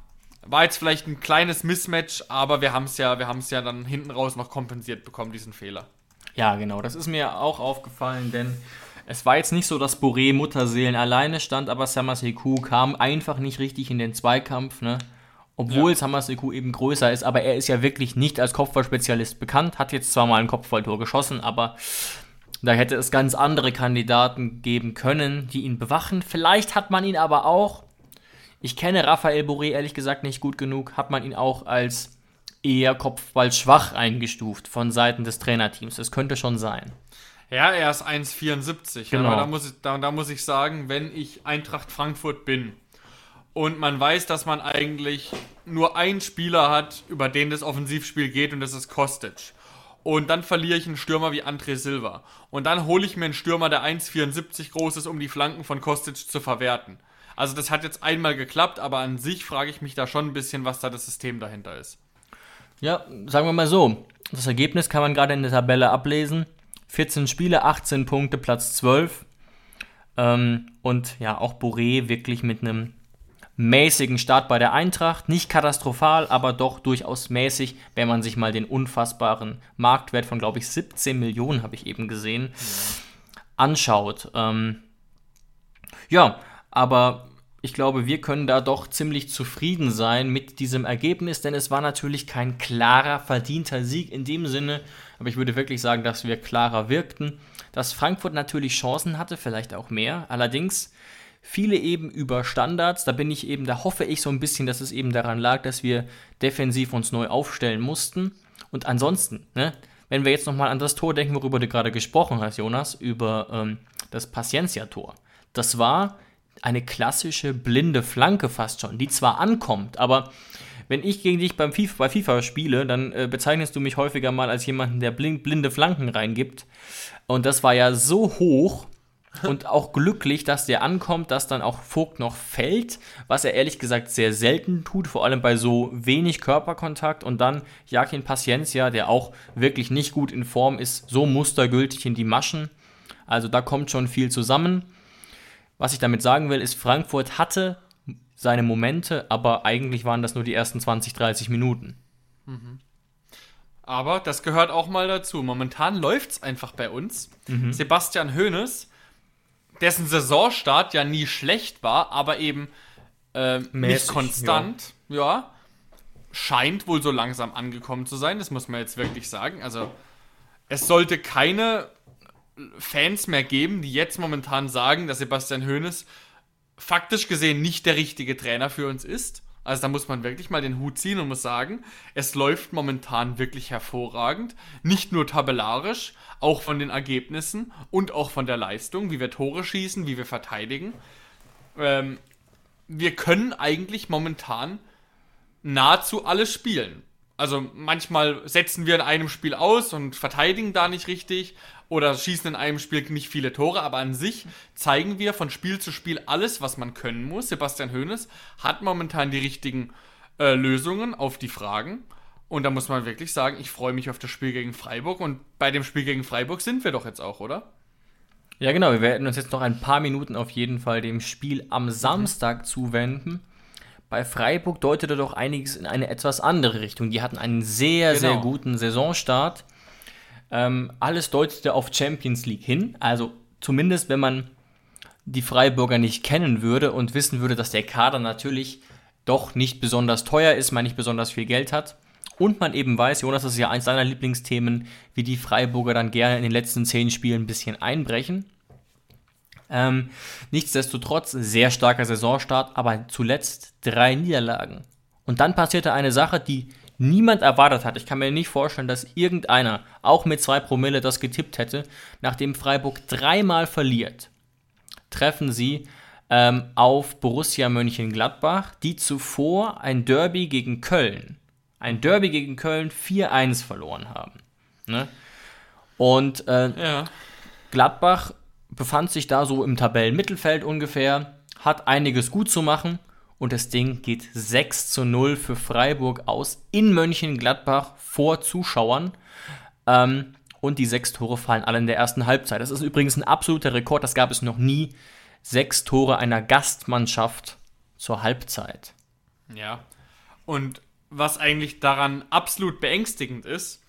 Speaker 3: war jetzt vielleicht ein kleines Mismatch, aber wir haben es ja, wir haben es ja dann hinten raus noch kompensiert bekommen, diesen Fehler.
Speaker 2: Ja, genau, das ist mir auch aufgefallen, denn es war jetzt nicht so, dass Boré Mutterseelen alleine stand, aber Samaseku kam einfach nicht richtig in den Zweikampf, ne? Obwohl
Speaker 3: Ja.
Speaker 2: Samaseku eben größer ist, aber er ist ja wirklich nicht als Kopfballspezialist bekannt, hat jetzt zwar mal ein Kopfballtor geschossen, aber da hätte es ganz andere Kandidaten geben können, die ihn bewachen. Vielleicht hat man ihn aber auch, ich kenne Raphael Boré ehrlich gesagt nicht gut genug, hat man ihn auch als eher kopfballschwach eingestuft von Seiten des Trainerteams. Das könnte schon sein.
Speaker 3: Ja, er ist 1,74.
Speaker 2: Genau.
Speaker 3: Aber da muss, ich, da, da muss ich sagen, wenn ich Eintracht Frankfurt bin und man weiß, dass man eigentlich nur einen Spieler hat, über den das Offensivspiel geht und das ist Kostic. Und dann verliere ich einen Stürmer wie André Silva. Und dann hole ich mir einen Stürmer, der 1,74 groß ist, um die Flanken von Kostic zu verwerten. Also das hat jetzt einmal geklappt, aber an sich frage ich mich da schon ein bisschen, was da das System dahinter ist.
Speaker 2: Ja, sagen wir mal so. Das Ergebnis kann man gerade in der Tabelle ablesen. 14 Spiele, 18 Punkte, Platz 12. Ähm, und ja, auch Boré wirklich mit einem mäßigen Start bei der Eintracht. Nicht katastrophal, aber doch durchaus mäßig, wenn man sich mal den unfassbaren Marktwert von, glaube ich, 17 Millionen, habe ich eben gesehen, anschaut. Ähm, ja, aber ich glaube, wir können da doch ziemlich zufrieden sein mit diesem Ergebnis, denn es war natürlich kein klarer, verdienter Sieg in dem Sinne, aber ich würde wirklich sagen, dass wir klarer wirkten. Dass Frankfurt natürlich Chancen hatte, vielleicht auch mehr, allerdings viele eben über Standards, da bin ich eben, da hoffe ich so ein bisschen, dass es eben daran lag, dass wir defensiv uns neu aufstellen mussten und ansonsten, ne, wenn wir jetzt nochmal an das Tor denken, worüber du gerade gesprochen hast, Jonas, über ähm, das Paciencia-Tor. Das war eine klassische blinde Flanke fast schon, die zwar ankommt, aber wenn ich gegen dich beim FIFA, bei FIFA spiele, dann äh, bezeichnest du mich häufiger mal als jemanden, der blind, blinde Flanken reingibt. Und das war ja so hoch und auch glücklich, dass der ankommt, dass dann auch Vogt noch fällt, was er ehrlich gesagt sehr selten tut, vor allem bei so wenig Körperkontakt. Und dann Jakin Paciencia, der auch wirklich nicht gut in Form ist, so mustergültig in die Maschen. Also da kommt schon viel zusammen. Was ich damit sagen will, ist, Frankfurt hatte seine Momente, aber eigentlich waren das nur die ersten 20, 30 Minuten.
Speaker 3: Aber das gehört auch mal dazu. Momentan läuft es einfach bei uns. Sebastian Hoeneß, dessen Saisonstart ja nie schlecht war, aber eben äh, nicht
Speaker 2: Mäßig,
Speaker 3: konstant, ja. scheint wohl so langsam angekommen zu sein. Das muss man jetzt wirklich sagen. Also es sollte keine Fans mehr geben, die jetzt momentan sagen, dass Sebastian Hoeneß faktisch gesehen nicht der richtige Trainer für uns ist. Also da muss man wirklich mal den Hut ziehen und muss sagen, es läuft momentan wirklich hervorragend. Nicht nur tabellarisch, auch von den Ergebnissen und auch von der Leistung, wie wir Tore schießen, wie wir verteidigen. Ähm, wir können eigentlich momentan nahezu alles spielen. Also manchmal setzen wir in einem Spiel aus und verteidigen da nicht richtig oder schießen in einem Spiel nicht viele Tore, aber an sich zeigen wir von Spiel zu Spiel alles, was man können muss. Sebastian Hoeneß hat momentan die richtigen äh, Lösungen auf die Fragen. Und da muss man wirklich sagen, ich freue mich auf das Spiel gegen Freiburg. Und bei dem Spiel gegen Freiburg sind wir doch jetzt auch, oder?
Speaker 2: Ja, genau. Wir werden uns jetzt noch ein paar Minuten auf jeden Fall dem Spiel am Samstag zuwenden. Bei Freiburg deutete doch einiges in eine etwas andere Richtung. Die hatten einen sehr, genau. sehr guten Saisonstart. Ähm, alles deutete auf Champions League hin. Also zumindest, wenn man die Freiburger nicht kennen würde und wissen würde, dass der Kader natürlich doch nicht besonders teuer ist, man nicht besonders viel Geld hat. Und man eben weiß, Jonas, das ist ja eins seiner Lieblingsthemen, wie die Freiburger dann gerne in den letzten zehn Spielen ein bisschen einbrechen. Ähm, nichtsdestotrotz, sehr starker Saisonstart, aber zuletzt drei Niederlagen. Und dann passierte eine Sache, die niemand erwartet hat. Ich kann mir nicht vorstellen, dass irgendeiner, auch mit zwei Promille, das getippt hätte. Nachdem Freiburg dreimal verliert, treffen sie ähm, auf Borussia Mönchengladbach, die zuvor ein Derby gegen Köln, ein Derby gegen Köln 4-1 verloren haben. Ne? Und äh, ja. Gladbach befand sich da so im Tabellenmittelfeld ungefähr, hat einiges gut zu machen und das Ding geht 6 zu 0 für Freiburg aus in Mönchengladbach vor Zuschauern. Ähm, und die sechs Tore fallen alle in der ersten Halbzeit. Das ist übrigens ein absoluter Rekord, das gab es noch nie sechs Tore einer Gastmannschaft zur Halbzeit.
Speaker 3: Ja. Und was eigentlich daran absolut beängstigend ist,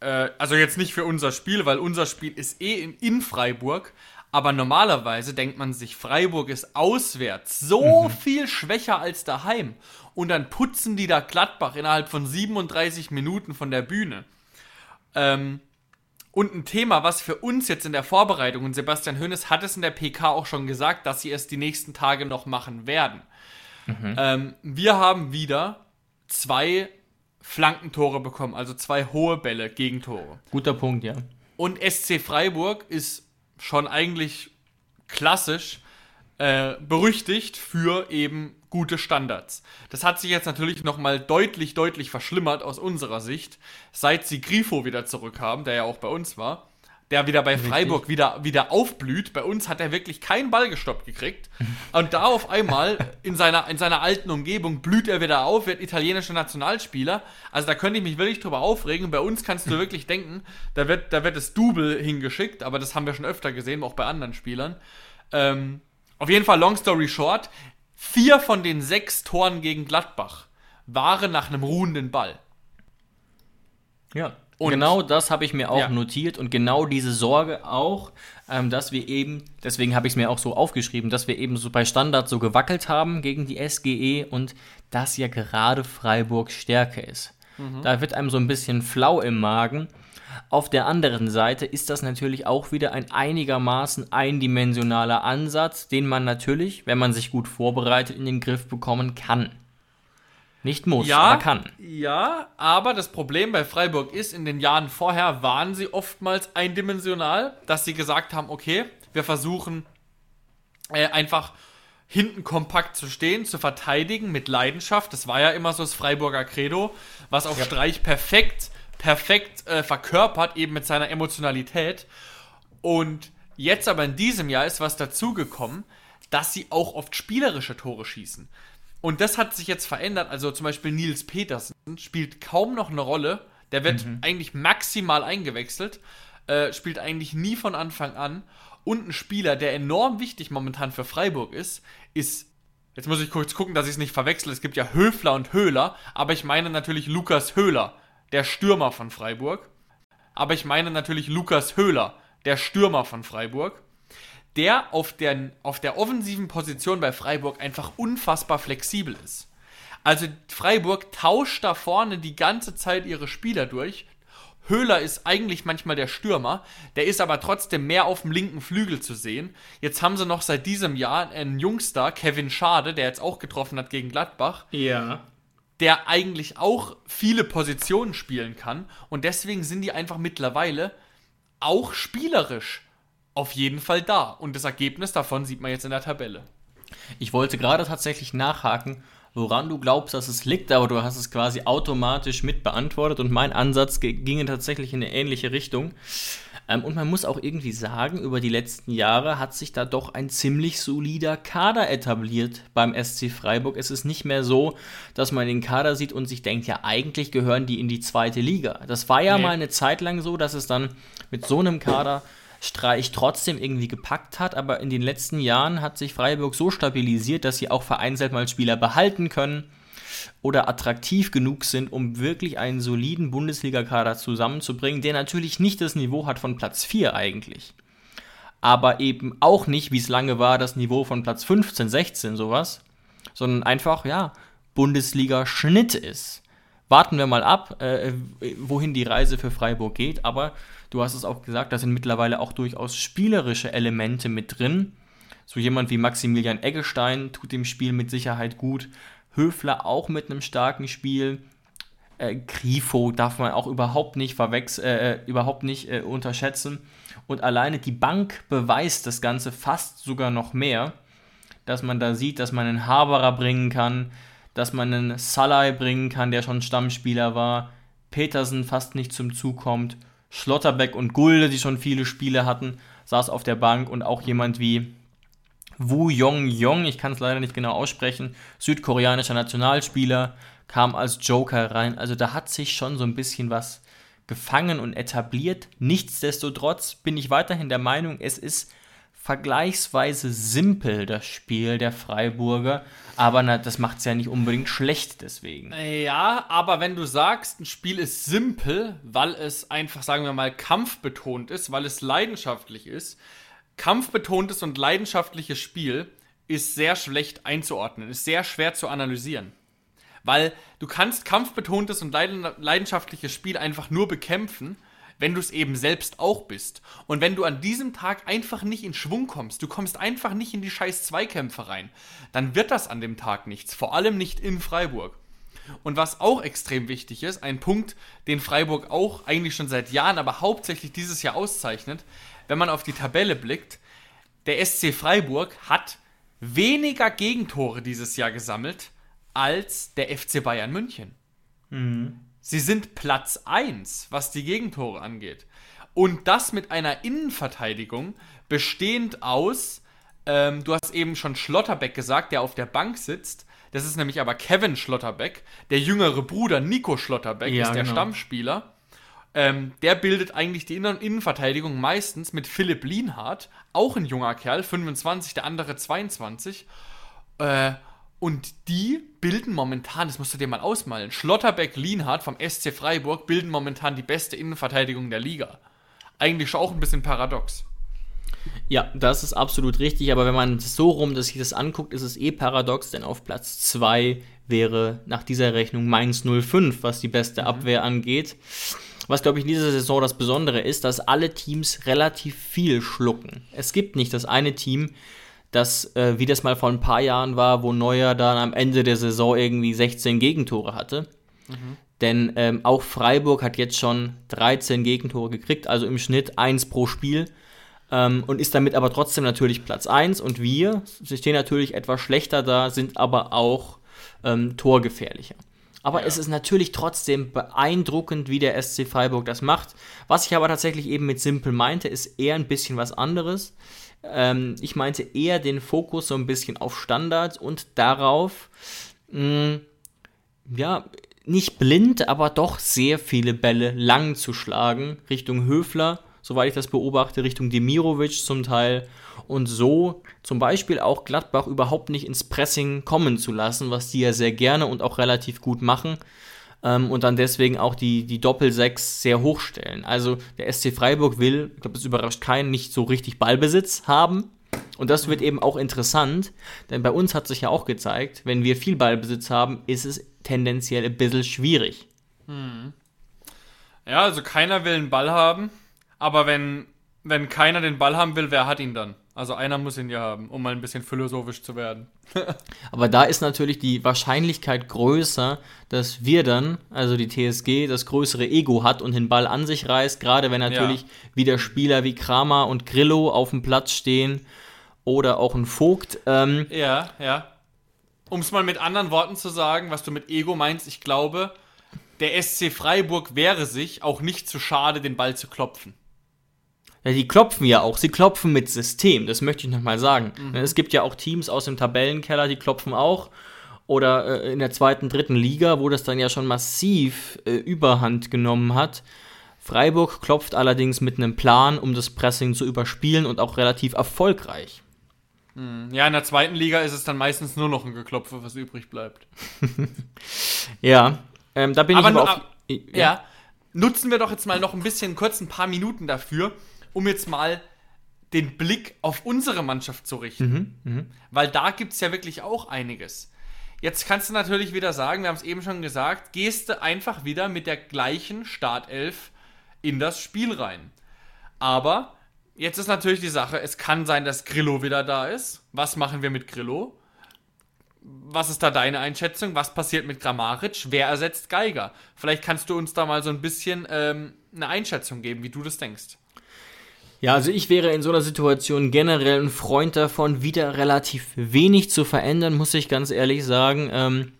Speaker 3: äh, also jetzt nicht für unser Spiel, weil unser Spiel ist eh in, in Freiburg, aber normalerweise denkt man sich, Freiburg ist auswärts so mhm. viel schwächer als daheim. Und dann putzen die da Gladbach innerhalb von 37 Minuten von der Bühne. Ähm, und ein Thema, was für uns jetzt in der Vorbereitung, und Sebastian Hoeneß hat es in der PK auch schon gesagt, dass sie es die nächsten Tage noch machen werden. Mhm. Ähm, wir haben wieder zwei Flankentore bekommen, also zwei hohe Bälle, Gegentore.
Speaker 2: Guter Punkt, ja.
Speaker 3: Und SC Freiburg ist schon eigentlich klassisch äh, berüchtigt für eben gute Standards. Das hat sich jetzt natürlich nochmal deutlich, deutlich verschlimmert aus unserer Sicht, seit sie Grifo wieder zurückhaben, der ja auch bei uns war. Der wieder bei Freiburg wieder, wieder aufblüht. Bei uns hat er wirklich keinen Ball gestoppt gekriegt. Und da auf einmal in seiner, in seiner alten Umgebung blüht er wieder auf, wird italienischer Nationalspieler. Also da könnte ich mich wirklich drüber aufregen. Bei uns kannst du wirklich denken, da wird, da wird das Double hingeschickt, aber das haben wir schon öfter gesehen, auch bei anderen Spielern. Ähm, auf jeden Fall, long story short, Vier von den sechs Toren gegen Gladbach waren nach einem ruhenden Ball.
Speaker 2: Ja. Und genau das habe ich mir auch ja. notiert und genau diese Sorge auch, ähm, dass wir eben, deswegen habe ich es mir auch so aufgeschrieben, dass wir eben so bei Standard so gewackelt haben gegen die SGE und das ja gerade Freiburg Stärke ist. Mhm. Da wird einem so ein bisschen flau im Magen auf der anderen Seite ist das natürlich auch wieder ein einigermaßen eindimensionaler Ansatz, den man natürlich, wenn man sich gut vorbereitet, in den Griff bekommen kann. Nicht muss,
Speaker 3: ja,
Speaker 2: aber kann.
Speaker 3: Ja, aber das Problem bei Freiburg ist, in den Jahren vorher waren sie oftmals eindimensional, dass sie gesagt haben, okay, wir versuchen äh, einfach hinten kompakt zu stehen, zu verteidigen mit Leidenschaft. Das war ja immer so das Freiburger Credo, was auf ja. Streich perfekt perfekt äh, verkörpert, eben mit seiner Emotionalität. Und jetzt aber in diesem Jahr ist was dazugekommen, dass sie auch oft spielerische Tore schießen. Und das hat sich jetzt verändert. Also zum Beispiel Nils Petersen spielt kaum noch eine Rolle. Der wird mhm. eigentlich maximal eingewechselt, äh, spielt eigentlich nie von Anfang an. Und ein Spieler, der enorm wichtig momentan für Freiburg ist, ist Jetzt muss ich kurz gucken, dass ich es nicht verwechsel. Es gibt ja Höfler und Höhler, aber ich meine natürlich Lukas Höhler, der Stürmer von Freiburg. Aber ich meine natürlich Lukas Höhler, der Stürmer von Freiburg, der auf, der auf der offensiven Position bei Freiburg einfach unfassbar flexibel ist. Also Freiburg tauscht da vorne die ganze Zeit ihre Spieler durch. Höhler ist eigentlich manchmal der Stürmer, der ist aber trotzdem mehr auf dem linken Flügel zu sehen. Jetzt haben sie noch seit diesem Jahr einen Jungstar, Kevin Schade, der jetzt auch getroffen hat gegen Gladbach.
Speaker 2: Ja
Speaker 3: der eigentlich auch viele Positionen spielen kann. Und deswegen sind die einfach mittlerweile auch spielerisch auf jeden Fall da. Und das Ergebnis davon sieht man jetzt in der Tabelle.
Speaker 2: Ich wollte gerade tatsächlich nachhaken, woran du glaubst, dass es liegt, aber du hast es quasi automatisch mit beantwortet und mein Ansatz ginge tatsächlich in eine ähnliche Richtung. Ähm, und man muss auch irgendwie sagen, über die letzten Jahre hat sich da doch ein ziemlich solider Kader etabliert beim SC Freiburg. Es ist nicht mehr so, dass man den Kader sieht und sich denkt, ja, eigentlich gehören die in die zweite Liga. Das war ja nee. mal eine Zeit lang so, dass es dann mit so einem Kader Streich trotzdem irgendwie gepackt hat, aber in den letzten Jahren hat sich Freiburg so stabilisiert, dass sie auch vereinzelt mal Spieler behalten können oder attraktiv genug sind, um wirklich einen soliden Bundesliga-Kader zusammenzubringen, der natürlich nicht das Niveau hat von Platz 4 eigentlich. Aber eben auch nicht, wie es lange war, das Niveau von Platz 15, 16, sowas, sondern einfach, ja, Bundesliga-Schnitt ist. Warten wir mal ab, äh, wohin die Reise für Freiburg geht, aber du hast es auch gesagt, da sind mittlerweile auch durchaus spielerische Elemente mit drin. So jemand wie Maximilian Eggestein tut dem Spiel mit Sicherheit gut. Höfler auch mit einem starken Spiel. Äh, Grifo darf man auch überhaupt nicht verwechseln, äh, äh, überhaupt nicht äh, unterschätzen. Und alleine die Bank beweist das Ganze fast sogar noch mehr, dass man da sieht, dass man einen Haberer bringen kann, dass man einen Salai bringen kann, der schon Stammspieler war, Petersen fast nicht zum Zug kommt, Schlotterbeck und Gulde, die schon viele Spiele hatten, saß auf der Bank und auch jemand wie Wu Yong Yong, ich kann es leider nicht genau aussprechen, südkoreanischer Nationalspieler, kam als Joker rein. Also da hat sich schon so ein bisschen was gefangen und etabliert. Nichtsdestotrotz bin ich weiterhin der Meinung, es ist vergleichsweise simpel, das Spiel der Freiburger. Aber na, das macht es ja nicht unbedingt schlecht deswegen.
Speaker 3: Ja, aber wenn du sagst, ein Spiel ist simpel, weil es einfach, sagen wir mal, kampfbetont ist, weil es leidenschaftlich ist, kampfbetontes und leidenschaftliches Spiel ist sehr schlecht einzuordnen, ist sehr schwer zu analysieren. Weil du kannst kampfbetontes und leidenschaftliches Spiel einfach nur bekämpfen, wenn du es eben selbst auch bist. Und wenn du an diesem Tag einfach nicht in Schwung kommst, du kommst einfach nicht in die scheiß Zweikämpfe rein, dann wird das an dem Tag nichts. Vor allem nicht in Freiburg. Und was auch extrem wichtig ist, ein Punkt, den Freiburg auch eigentlich schon seit Jahren, aber hauptsächlich dieses Jahr auszeichnet, wenn man auf die Tabelle blickt, der SC Freiburg hat weniger Gegentore dieses Jahr gesammelt als der FC Bayern München. Mhm. Sie sind Platz 1, was die Gegentore angeht. Und das mit einer Innenverteidigung bestehend aus, ähm, du hast eben schon Schlotterbeck gesagt, der auf der Bank sitzt. Das ist nämlich aber Kevin Schlotterbeck. Der jüngere Bruder Nico Schlotterbeck ja, ist der genau. Stammspieler. Ähm, der bildet eigentlich die Innen Innenverteidigung meistens mit Philipp Lienhardt, auch ein junger Kerl, 25, der andere 22. Äh, und die bilden momentan, das musst du dir mal ausmalen, Schlotterbeck, Lienhardt vom SC Freiburg bilden momentan die beste Innenverteidigung der Liga. Eigentlich schon auch ein bisschen paradox.
Speaker 2: Ja, das ist absolut richtig, aber wenn man so rum sich das anguckt, ist es eh paradox, denn auf Platz 2 wäre nach dieser Rechnung Mainz 05, was die beste mhm. Abwehr angeht. Was, glaube ich, in dieser Saison das Besondere ist, dass alle Teams relativ viel schlucken. Es gibt nicht das eine Team, das, äh, wie das mal vor ein paar Jahren war, wo Neuer dann am Ende der Saison irgendwie 16 Gegentore hatte. Mhm. Denn ähm, auch Freiburg hat jetzt schon 13 Gegentore gekriegt, also im Schnitt 1 pro Spiel. Ähm, und ist damit aber trotzdem natürlich Platz 1. Und wir stehen natürlich etwas schlechter da, sind aber auch ähm, torgefährlicher. Aber ja. es ist natürlich trotzdem beeindruckend, wie der SC Freiburg das macht. Was ich aber tatsächlich eben mit simpel meinte, ist eher ein bisschen was anderes. Ähm, ich meinte eher den Fokus so ein bisschen auf Standards und darauf, mh, mm, ja, nicht blind, aber doch sehr viele Bälle lang zu schlagen, Richtung Höfler, soweit ich das beobachte, Richtung Demirovic zum Teil und so zum Beispiel auch Gladbach überhaupt nicht ins Pressing kommen zu lassen, was die ja sehr gerne und auch relativ gut machen. Ähm, und dann deswegen auch die, die Doppel-6 sehr hoch stellen. Also der SC Freiburg will, ich glaube, das überrascht keinen, nicht so richtig Ballbesitz haben. Und das wird eben auch interessant, denn bei uns hat sich ja auch gezeigt, wenn wir viel Ballbesitz haben, ist es tendenziell ein bisschen schwierig. Hm.
Speaker 3: Ja, also keiner will einen Ball haben, aber wenn, wenn keiner den Ball haben will, wer hat ihn dann? Also einer muss ihn ja haben, um mal ein bisschen philosophisch zu werden.
Speaker 2: Aber da ist natürlich die Wahrscheinlichkeit größer, dass wir dann, also die TSG, das größere Ego hat und den Ball an sich reißt, gerade wenn natürlich ja. wieder Spieler wie Kramer und Grillo auf dem Platz stehen oder auch ein Vogt.
Speaker 3: Ähm, ja, ja. um es mal mit anderen Worten zu sagen, was du mit Ego meinst, ich glaube, der SC Freiburg wäre sich auch nicht zu schade, den Ball zu klopfen.
Speaker 2: Ja, die klopfen ja auch. Sie klopfen mit System, das möchte ich nochmal sagen. Mhm. Es gibt ja auch Teams aus dem Tabellenkeller, die klopfen auch. Oder äh, in der zweiten, dritten Liga, wo das dann ja schon massiv äh, Überhand genommen hat. Freiburg klopft allerdings mit einem Plan, um das Pressing zu überspielen und auch relativ erfolgreich.
Speaker 3: Mhm. Ja, in der zweiten Liga ist es dann meistens nur noch ein Geklopfe, was übrig bleibt.
Speaker 2: ja, ähm, da bin aber ich aber auf,
Speaker 3: ja. ja. nutzen wir doch jetzt mal noch ein bisschen kurz ein paar Minuten dafür, um jetzt mal den Blick auf unsere Mannschaft zu richten. Mhm, mh. Weil da gibt es ja wirklich auch einiges. Jetzt kannst du natürlich wieder sagen, wir haben es eben schon gesagt, gehst du einfach wieder mit der gleichen Startelf in das Spiel rein. Aber jetzt ist natürlich die Sache, es kann sein, dass Grillo wieder da ist. Was machen wir mit Grillo? Was ist da deine Einschätzung? Was passiert mit Grammaric? Wer ersetzt Geiger? Vielleicht kannst du uns da mal so ein bisschen ähm, eine Einschätzung geben, wie du das denkst.
Speaker 2: Ja, also ich wäre in so einer Situation generell ein Freund davon, wieder relativ wenig zu verändern, muss ich ganz ehrlich sagen. Ähm,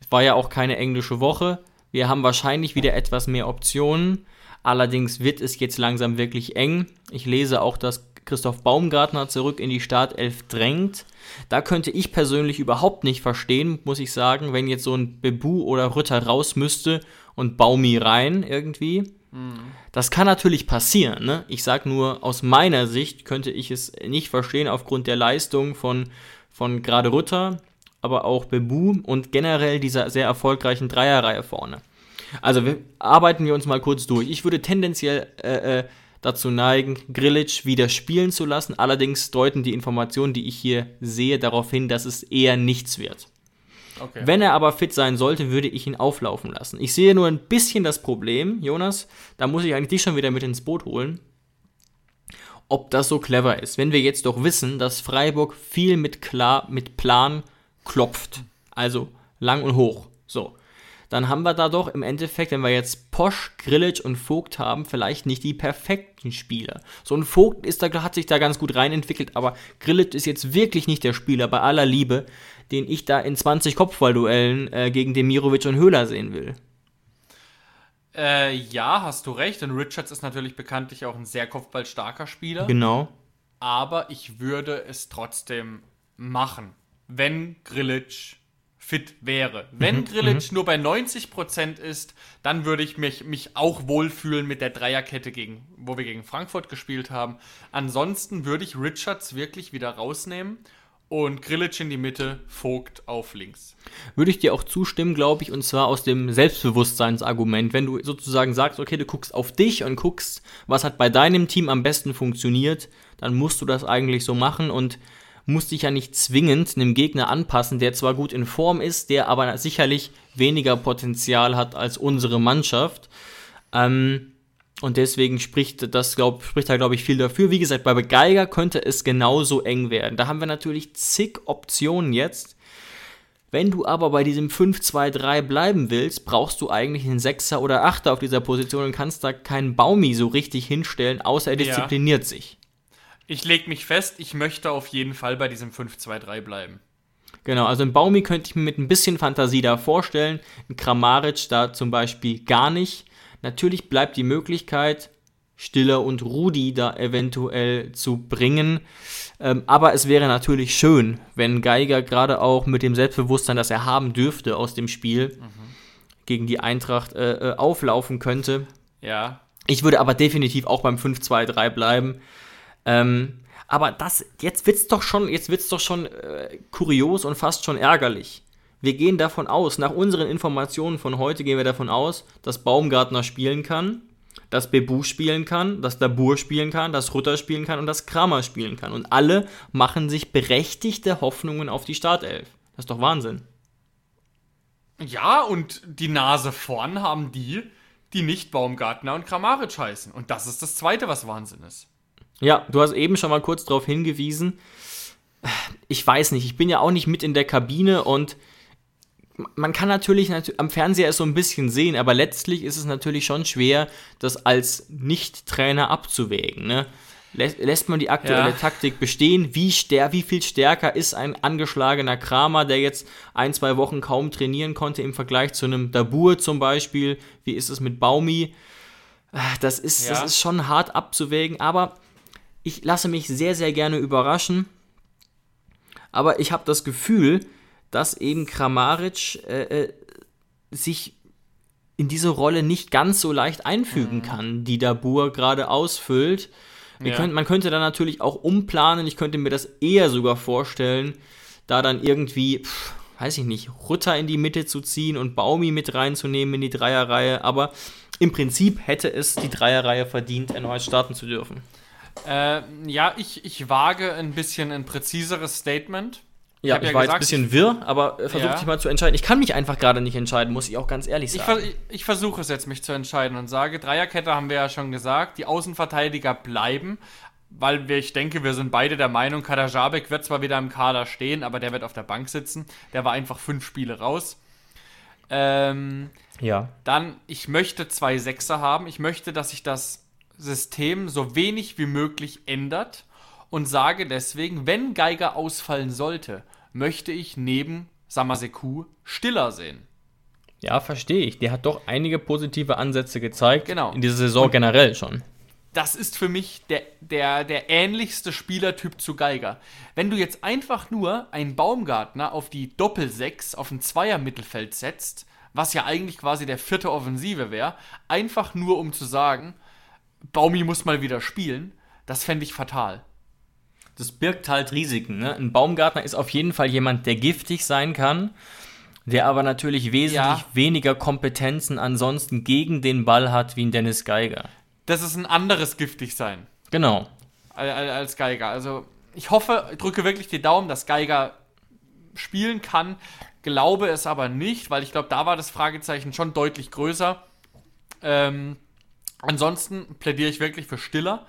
Speaker 2: es war ja auch keine englische Woche. Wir haben wahrscheinlich wieder etwas mehr Optionen. Allerdings wird es jetzt langsam wirklich eng. Ich lese auch, dass Christoph Baumgartner zurück in die Startelf drängt. Da könnte ich persönlich überhaupt nicht verstehen, muss ich sagen, wenn jetzt so ein Bebu oder Rütter raus müsste und Baumi rein irgendwie. Das kann natürlich passieren. Ne? Ich sage nur, aus meiner Sicht könnte ich es nicht verstehen aufgrund der Leistung von, von gerade Rutter, aber auch Bebu und generell dieser sehr erfolgreichen Dreierreihe vorne. Also wir, arbeiten wir uns mal kurz durch. Ich würde tendenziell äh, äh, dazu neigen, Grillitsch wieder spielen zu lassen. Allerdings deuten die Informationen, die ich hier sehe, darauf hin, dass es eher nichts wird. Okay. Wenn er aber fit sein sollte, würde ich ihn auflaufen lassen. Ich sehe nur ein bisschen das Problem, Jonas, da muss ich eigentlich dich schon wieder mit ins Boot holen, ob das so clever ist. Wenn wir jetzt doch wissen, dass Freiburg viel mit, klar, mit Plan klopft, also lang und hoch, so, dann haben wir da doch im Endeffekt, wenn wir jetzt Posch, Grillitsch und Vogt haben, vielleicht nicht die perfekten Spieler. So ein Vogt ist da, hat sich da ganz gut reinentwickelt, aber Grillitsch ist jetzt wirklich nicht der Spieler bei aller Liebe, den ich da in 20 Kopfballduellen äh, gegen Demirovic und Höhler sehen will.
Speaker 3: Äh, ja, hast du recht. Und Richards ist natürlich bekanntlich auch ein sehr kopfballstarker Spieler.
Speaker 2: Genau.
Speaker 3: Aber ich würde es trotzdem machen, wenn Grillitsch fit wäre. Wenn mhm, Grillitsch mhm. nur bei 90% ist, dann würde ich mich, mich auch wohlfühlen mit der Dreierkette, gegen, wo wir gegen Frankfurt gespielt haben. Ansonsten würde ich Richards wirklich wieder rausnehmen und Grillitsch in die Mitte, Vogt auf links.
Speaker 2: Würde ich dir auch zustimmen, glaube ich, und zwar aus dem Selbstbewusstseinsargument. Wenn du sozusagen sagst, okay, du guckst auf dich und guckst, was hat bei deinem Team am besten funktioniert, dann musst du das eigentlich so machen und musst dich ja nicht zwingend einem Gegner anpassen, der zwar gut in Form ist, der aber sicherlich weniger Potenzial hat als unsere Mannschaft. Ähm, und deswegen spricht das, glaub, spricht da, glaube ich, viel dafür. Wie gesagt, bei Geiger könnte es genauso eng werden. Da haben wir natürlich zig Optionen jetzt. Wenn du aber bei diesem 5-2-3 bleiben willst, brauchst du eigentlich einen Sechser oder Achter auf dieser Position und kannst da keinen Baumi so richtig hinstellen, außer er diszipliniert ja. sich.
Speaker 3: Ich lege mich fest, ich möchte auf jeden Fall bei diesem 5-2-3 bleiben.
Speaker 2: Genau, also ein Baumi könnte ich mir mit ein bisschen Fantasie da vorstellen. Ein Kramaric da zum Beispiel gar nicht. Natürlich bleibt die Möglichkeit, Stiller und Rudi da eventuell zu bringen. Ähm, aber es wäre natürlich schön, wenn Geiger gerade auch mit dem Selbstbewusstsein, das er haben dürfte aus dem Spiel, mhm. gegen die Eintracht äh, äh auflaufen könnte.
Speaker 3: Ja.
Speaker 2: Ich würde aber definitiv auch beim 5-2-3 bleiben. Ähm, aber das, jetzt wird's doch schon, jetzt wird's doch schon äh, kurios und fast schon ärgerlich. Wir gehen davon aus, nach unseren Informationen von heute gehen wir davon aus, dass Baumgartner spielen kann, dass Bebu spielen kann, dass Dabur spielen kann, dass Rutter spielen kann und dass Kramer spielen kann. Und alle machen sich berechtigte Hoffnungen auf die Startelf. Das ist doch Wahnsinn.
Speaker 3: Ja, und die Nase vorn haben die, die nicht Baumgartner und Kramaric heißen. Und das ist das Zweite, was Wahnsinn ist.
Speaker 2: Ja, du hast eben schon mal kurz darauf hingewiesen. Ich weiß nicht, ich bin ja auch nicht mit in der Kabine und man kann natürlich am Fernseher es so ein bisschen sehen, aber letztlich ist es natürlich schon schwer, das als Nicht-Trainer abzuwägen. Ne? lässt, man die aktuelle
Speaker 3: Ja.
Speaker 2: Taktik bestehen? Wie, wie viel stärker ist ein angeschlagener Kramer, der jetzt ein, zwei Wochen kaum trainieren konnte im Vergleich zu einem Dabur zum Beispiel? Wie ist es mit Baumi? Ah, Das ist,
Speaker 3: Ja.
Speaker 2: das ist schon hart abzuwägen, aber ich lasse mich sehr, sehr gerne überraschen. Aber ich habe das Gefühl, dass eben Kramaric äh, äh, sich in diese Rolle nicht ganz so leicht einfügen kann, die Dabur gerade ausfüllt.
Speaker 3: Ja.
Speaker 2: können, man könnte dann natürlich auch umplanen. Ich könnte mir das eher sogar vorstellen, da dann irgendwie, pff, weiß ich nicht, Rutter in die Mitte zu ziehen und Baumi mit reinzunehmen in die Dreierreihe. Aber im Prinzip hätte es die Dreierreihe verdient, erneut starten zu dürfen.
Speaker 3: Äh, ja, ich, ich wage ein bisschen ein präziseres Statement.
Speaker 2: Ja,
Speaker 3: hab
Speaker 2: ich
Speaker 3: ja
Speaker 2: war jetzt ein
Speaker 3: gesagt,
Speaker 2: bisschen wirr, aber versuch
Speaker 3: Ja.
Speaker 2: dich mal zu entscheiden. Ich kann mich einfach gerade nicht entscheiden, muss ich auch ganz ehrlich
Speaker 3: Ich,
Speaker 2: sagen.
Speaker 3: ich, ich versuche es jetzt, mich zu entscheiden und sage, Dreierkette haben wir ja schon gesagt, die Außenverteidiger bleiben, weil wir, ich denke, wir sind beide der Meinung, Kadajabek wird zwar wieder im Kader stehen, aber der wird auf der Bank sitzen. Der war einfach fünf Spiele raus. Ähm,
Speaker 2: ja.
Speaker 3: dann, ich möchte zwei Sechser haben. Ich möchte, dass sich das System so wenig wie möglich ändert und sage deswegen, wenn Geiger ausfallen sollte, möchte ich neben Samaseku Stiller sehen.
Speaker 2: Ja, verstehe ich. Der hat doch einige positive Ansätze gezeigt.
Speaker 3: Genau.
Speaker 2: In dieser Saison generell schon.
Speaker 3: das ist für mich der, der, der ähnlichste Spielertyp zu Geiger. Wenn du jetzt einfach nur einen Baumgartner auf die Doppel-6, auf ein Zweier-Mittelfeld setzt, was ja eigentlich quasi der vierte Offensive wäre, einfach nur um zu sagen, Baumi muss mal wieder spielen, das fände ich fatal.
Speaker 2: Das birgt halt Risiken. Ne? Ein Baumgartner ist auf jeden Fall jemand, der giftig sein kann, der aber natürlich wesentlich
Speaker 3: Ja.
Speaker 2: weniger Kompetenzen ansonsten gegen den Ball hat wie ein Dennis Geiger.
Speaker 3: Das ist ein anderes giftig sein
Speaker 2: Genau.
Speaker 3: al- al- als Geiger. Also ich hoffe, drücke wirklich die Daumen, dass Geiger spielen kann. Glaube es aber nicht, weil ich glaube, da war das Fragezeichen schon deutlich größer. Ähm, ansonsten plädiere ich wirklich für Stiller,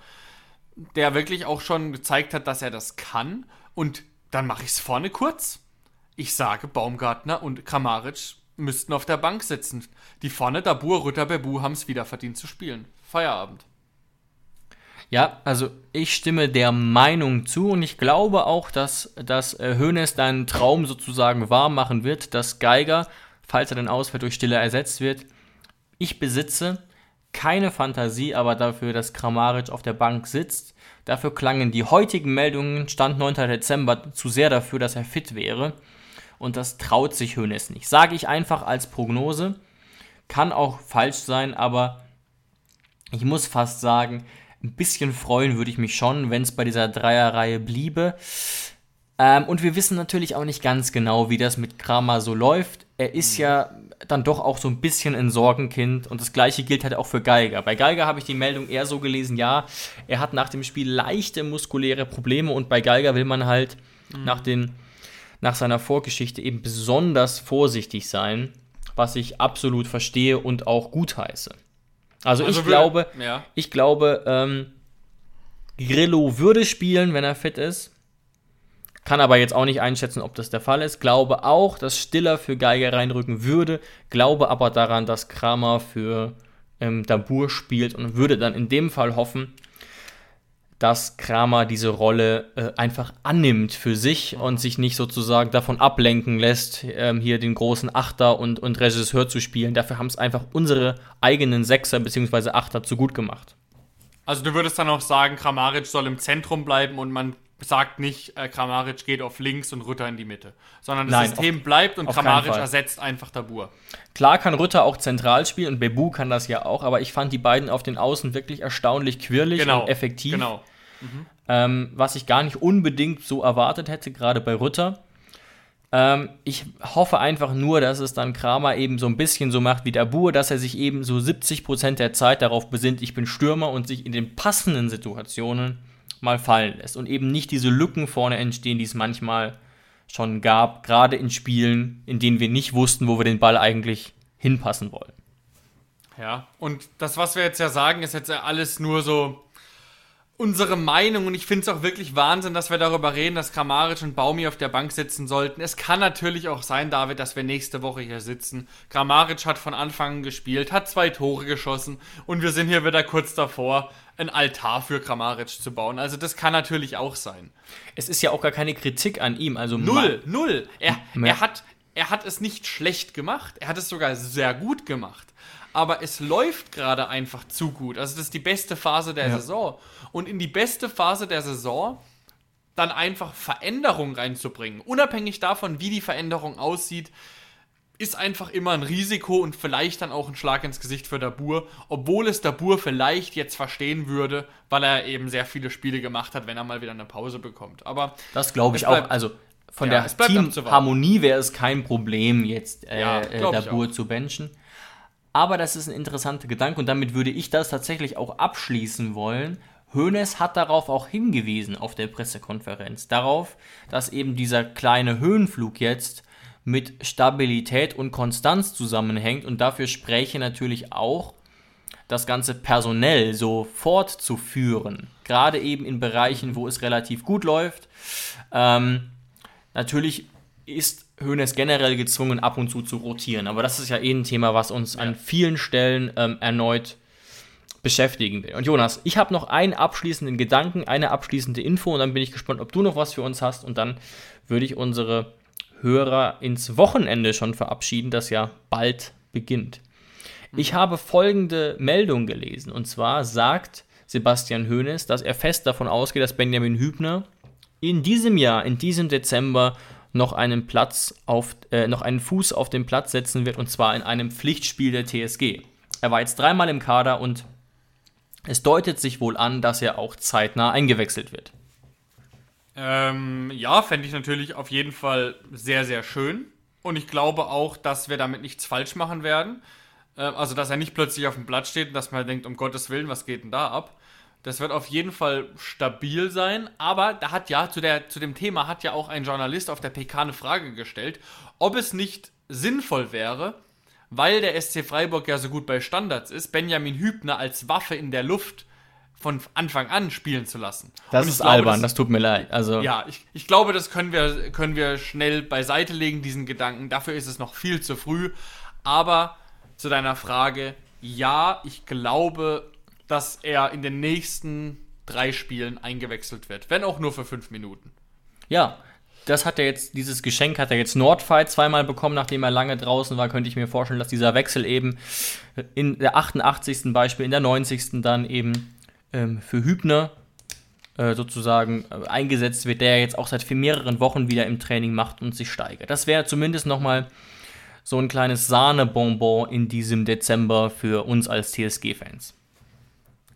Speaker 3: der wirklich auch schon gezeigt hat, dass er das kann. Und dann mache ich es vorne kurz. Ich sage, Baumgartner und Kramaric müssten auf der Bank sitzen. Die vorne, Dabur, Rütter, Bebu haben es wieder verdient zu spielen. Feierabend.
Speaker 2: Ja, also ich stimme der Meinung zu und ich glaube auch, dass, dass äh, Hoeneß deinen Traum sozusagen wahr machen wird, dass Geiger, falls er dann ausfällt, durch Stille ersetzt wird. Ich besitze keine Fantasie, aber dafür, dass Kramaric auf der Bank sitzt. Dafür klangen die heutigen Meldungen, Stand 9. Dezember, zu sehr dafür, dass er fit wäre. Und das traut sich Hoeneß nicht. Sage ich einfach als Prognose. Kann auch falsch sein, aber ich muss fast sagen, ein bisschen freuen würde ich mich schon, wenn es bei dieser Dreierreihe bliebe. Ähm, und wir wissen natürlich auch nicht ganz genau, wie das mit Kramer so läuft. Er ist ja dann doch auch so ein bisschen ein Sorgenkind und das gleiche gilt halt auch für Geiger. Bei Geiger habe ich die Meldung eher so gelesen, ja, er hat nach dem Spiel leichte muskuläre Probleme und bei Geiger will man halt nach, den, nach seiner Vorgeschichte eben besonders vorsichtig sein, was ich absolut verstehe und auch gutheiße. Also,
Speaker 3: Also
Speaker 2: ich
Speaker 3: würde-
Speaker 2: glaube,
Speaker 3: ja.
Speaker 2: ich glaube, ähm, Grillo würde spielen, wenn er fit ist. Kann aber jetzt auch nicht einschätzen, ob das der Fall ist. Glaube auch, dass Stiller für Geiger reinrücken würde. Glaube aber daran, dass Kramer für ähm, Dabur spielt und würde dann in dem Fall hoffen, dass Kramer diese Rolle äh, einfach annimmt für sich und sich nicht sozusagen davon ablenken lässt, ähm, hier den großen Achter und, und Regisseur zu spielen. Dafür haben es einfach unsere eigenen Sechser bzw. Achter zu gut gemacht.
Speaker 3: Also du würdest dann auch sagen, Kramaric soll im Zentrum bleiben und man sagt nicht, äh, Kramaric geht auf links und Rutter in die Mitte. Sondern das
Speaker 2: Nein,
Speaker 3: System bleibt und
Speaker 2: auf
Speaker 3: Kramaric ersetzt einfach Dabur.
Speaker 2: Klar kann Rütter auch zentral spielen und Bebu kann das ja auch, aber ich fand die beiden auf den Außen wirklich erstaunlich quirlig
Speaker 3: Genau.
Speaker 2: und effektiv.
Speaker 3: Genau.
Speaker 2: ähm, was ich gar nicht unbedingt so erwartet hätte, gerade bei Rütter. Ähm, ich hoffe einfach nur, dass es dann Kramer eben so ein bisschen so macht wie der Bur, dass er sich eben so 70% der Zeit darauf besinnt, ich bin Stürmer und sich in den passenden Situationen mal fallen lässt und eben nicht diese Lücken vorne entstehen, die es manchmal schon gab, gerade in Spielen, in denen wir nicht wussten, wo wir den Ball eigentlich hinpassen wollen.
Speaker 3: Ja. Und das, was wir jetzt ja sagen, ist jetzt alles nur so unsere Meinung und ich finde es auch wirklich Wahnsinn, dass wir darüber reden, dass Kramaric und Baumi auf der Bank sitzen sollten. Es kann natürlich auch sein, David, dass wir nächste Woche hier sitzen. Kramaric hat von Anfang an gespielt, hat zwei Tore geschossen und wir sind hier wieder kurz davor, ein Altar für Kramaric zu bauen. Also das kann natürlich auch sein.
Speaker 2: Es ist ja auch gar keine Kritik an ihm. Also
Speaker 3: null, null. Er, er, hat, er hat es nicht schlecht gemacht, er hat es sogar sehr gut gemacht aber es läuft gerade einfach zu gut. Also das ist die beste Phase der ja. Saison. Und in die beste Phase der Saison dann einfach Veränderungen reinzubringen, unabhängig davon, wie die Veränderung aussieht, ist einfach immer ein Risiko und vielleicht dann auch ein Schlag ins Gesicht für Dabur, obwohl es Dabur vielleicht jetzt verstehen würde, weil er eben sehr viele Spiele gemacht hat, wenn er mal wieder eine Pause bekommt. Aber
Speaker 2: das glaube ich bleibt, auch. Also von ja, der Teamharmonie wäre es kein Problem, jetzt äh, ja, äh, Dabur zu benchen. Aber das ist ein interessanter Gedanke und damit würde ich das tatsächlich auch abschließen wollen. Hoeneß hat darauf auch hingewiesen auf der Pressekonferenz. Darauf, dass eben dieser kleine Höhenflug jetzt mit Stabilität und Konstanz zusammenhängt und dafür spräche natürlich auch das Ganze personell so fortzuführen. Gerade eben in Bereichen, wo es relativ gut läuft. Ähm, natürlich ist Hönes generell gezwungen, ab und zu zu rotieren. Aber das ist ja eh ein Thema, was uns ja. an vielen Stellen ähm, erneut beschäftigen will. Und Jonas, ich habe noch einen abschließenden Gedanken, eine abschließende Info und dann bin ich gespannt, ob du noch was für uns hast und dann würde ich unsere Hörer ins Wochenende schon verabschieden, das ja bald beginnt. Ich habe folgende Meldung gelesen und zwar sagt Sebastian Hoeneß, dass er fest davon ausgeht, dass Benjamin Hübner in diesem Jahr, in diesem Dezember noch einen Platz auf, äh, noch einen Fuß auf den Platz setzen wird und zwar in einem Pflichtspiel der TSG. Er war jetzt dreimal im Kader und es deutet sich wohl an, dass er auch zeitnah eingewechselt wird.
Speaker 3: Ähm, ja, fände ich natürlich auf jeden Fall sehr, sehr schön. Und ich glaube auch, dass wir damit nichts falsch machen werden. Äh, also, dass er nicht plötzlich auf dem Blatt steht und dass man denkt, um Gottes Willen, was geht denn da ab? Das wird auf jeden Fall stabil sein, aber da hat ja zu, der, zu dem Thema hat ja auch ein Journalist auf der PK eine Frage gestellt, ob es nicht sinnvoll wäre, weil der SC Freiburg ja so gut bei Standards ist, Benjamin Hübner als Waffe in der Luft von Anfang an spielen zu lassen.
Speaker 2: Das ist glaube, albern, das, das, tut mir leid. Also
Speaker 3: ja, ich, ich glaube, das können wir, können wir schnell beiseite legen, diesen Gedanken. Dafür ist es noch viel zu früh. Aber zu deiner Frage, ja, ich glaube, dass er in den nächsten drei Spielen eingewechselt wird. Wenn auch nur für fünf Minuten.
Speaker 2: Ja, das hat er jetzt, dieses Geschenk hat er jetzt Nordfight zweimal bekommen, nachdem er lange draußen war, könnte ich mir vorstellen, dass dieser Wechsel eben in der 88. Beispiel, in der 90. dann eben ähm, für Hübner äh, sozusagen äh, eingesetzt wird, der jetzt auch seit mehreren Wochen wieder im Training macht und sich steigert. Das wäre zumindest nochmal so ein kleines Sahnebonbon in diesem Dezember für uns als TSG-Fans.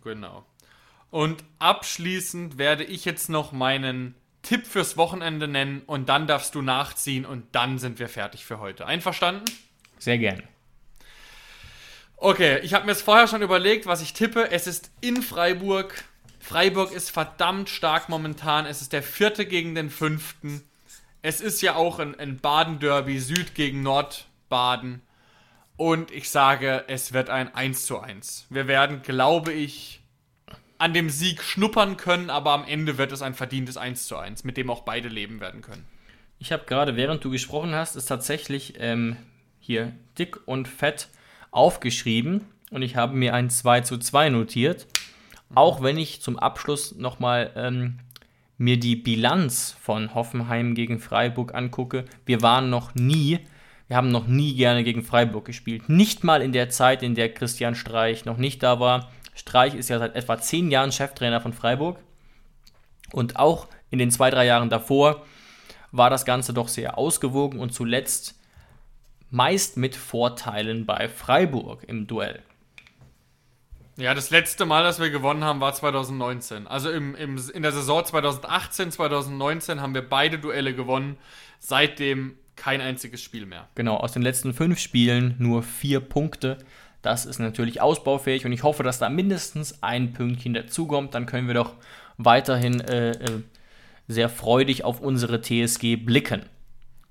Speaker 3: Genau. Und abschließend werde ich jetzt noch meinen Tipp fürs Wochenende nennen und dann darfst du nachziehen und dann sind wir fertig für heute. Einverstanden?
Speaker 2: Sehr gern.
Speaker 3: Okay, ich habe mir es vorher schon überlegt, was ich tippe. Es ist in Freiburg. Freiburg ist verdammt stark momentan. Es ist der vierte gegen den fünften. Es ist ja auch ein, ein Baden-Derby, Süd gegen Nordbaden. Und ich sage, es wird ein 1 zu 1. Wir werden, glaube ich, an dem Sieg schnuppern können, aber am Ende wird es ein verdientes 1 zu 1, mit dem auch beide leben werden können.
Speaker 2: Ich habe gerade, während du gesprochen hast, es tatsächlich ähm, hier dick und fett aufgeschrieben und ich habe mir ein 2 zu 2 notiert. Auch wenn ich zum Abschluss nochmal ähm, mir die Bilanz von Hoffenheim gegen Freiburg angucke. Wir waren noch nie wir haben noch nie gerne gegen Freiburg gespielt. Nicht mal in der Zeit, in der Christian Streich noch nicht da war. Streich ist ja seit etwa zehn Jahren Cheftrainer von Freiburg. Und auch in den zwei, drei Jahren davor war das Ganze doch sehr ausgewogen und zuletzt meist mit Vorteilen bei Freiburg im Duell.
Speaker 3: Ja, das letzte Mal, dass wir gewonnen haben, war 2019. Also im, im, in der Saison 2018, 2019 haben wir beide Duelle gewonnen. Seitdem kein einziges Spiel mehr.
Speaker 2: Genau, aus den letzten fünf Spielen nur vier Punkte. Das ist natürlich ausbaufähig und ich hoffe, dass da mindestens ein Pünktchen dazukommt. Dann können wir doch weiterhin äh, äh, sehr freudig auf unsere TSG blicken.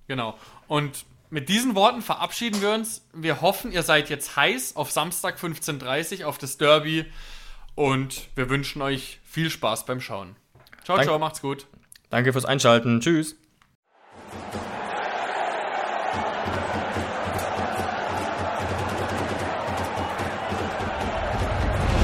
Speaker 3: Genau. Und mit diesen Worten verabschieden wir uns. Wir hoffen, ihr seid jetzt heiß auf Samstag 15.30 Uhr auf das Derby Und wir wünschen euch viel Spaß beim Schauen. Ciao,
Speaker 2: Dank-
Speaker 3: ciao, macht's gut.
Speaker 2: Danke fürs Einschalten. Tschüss.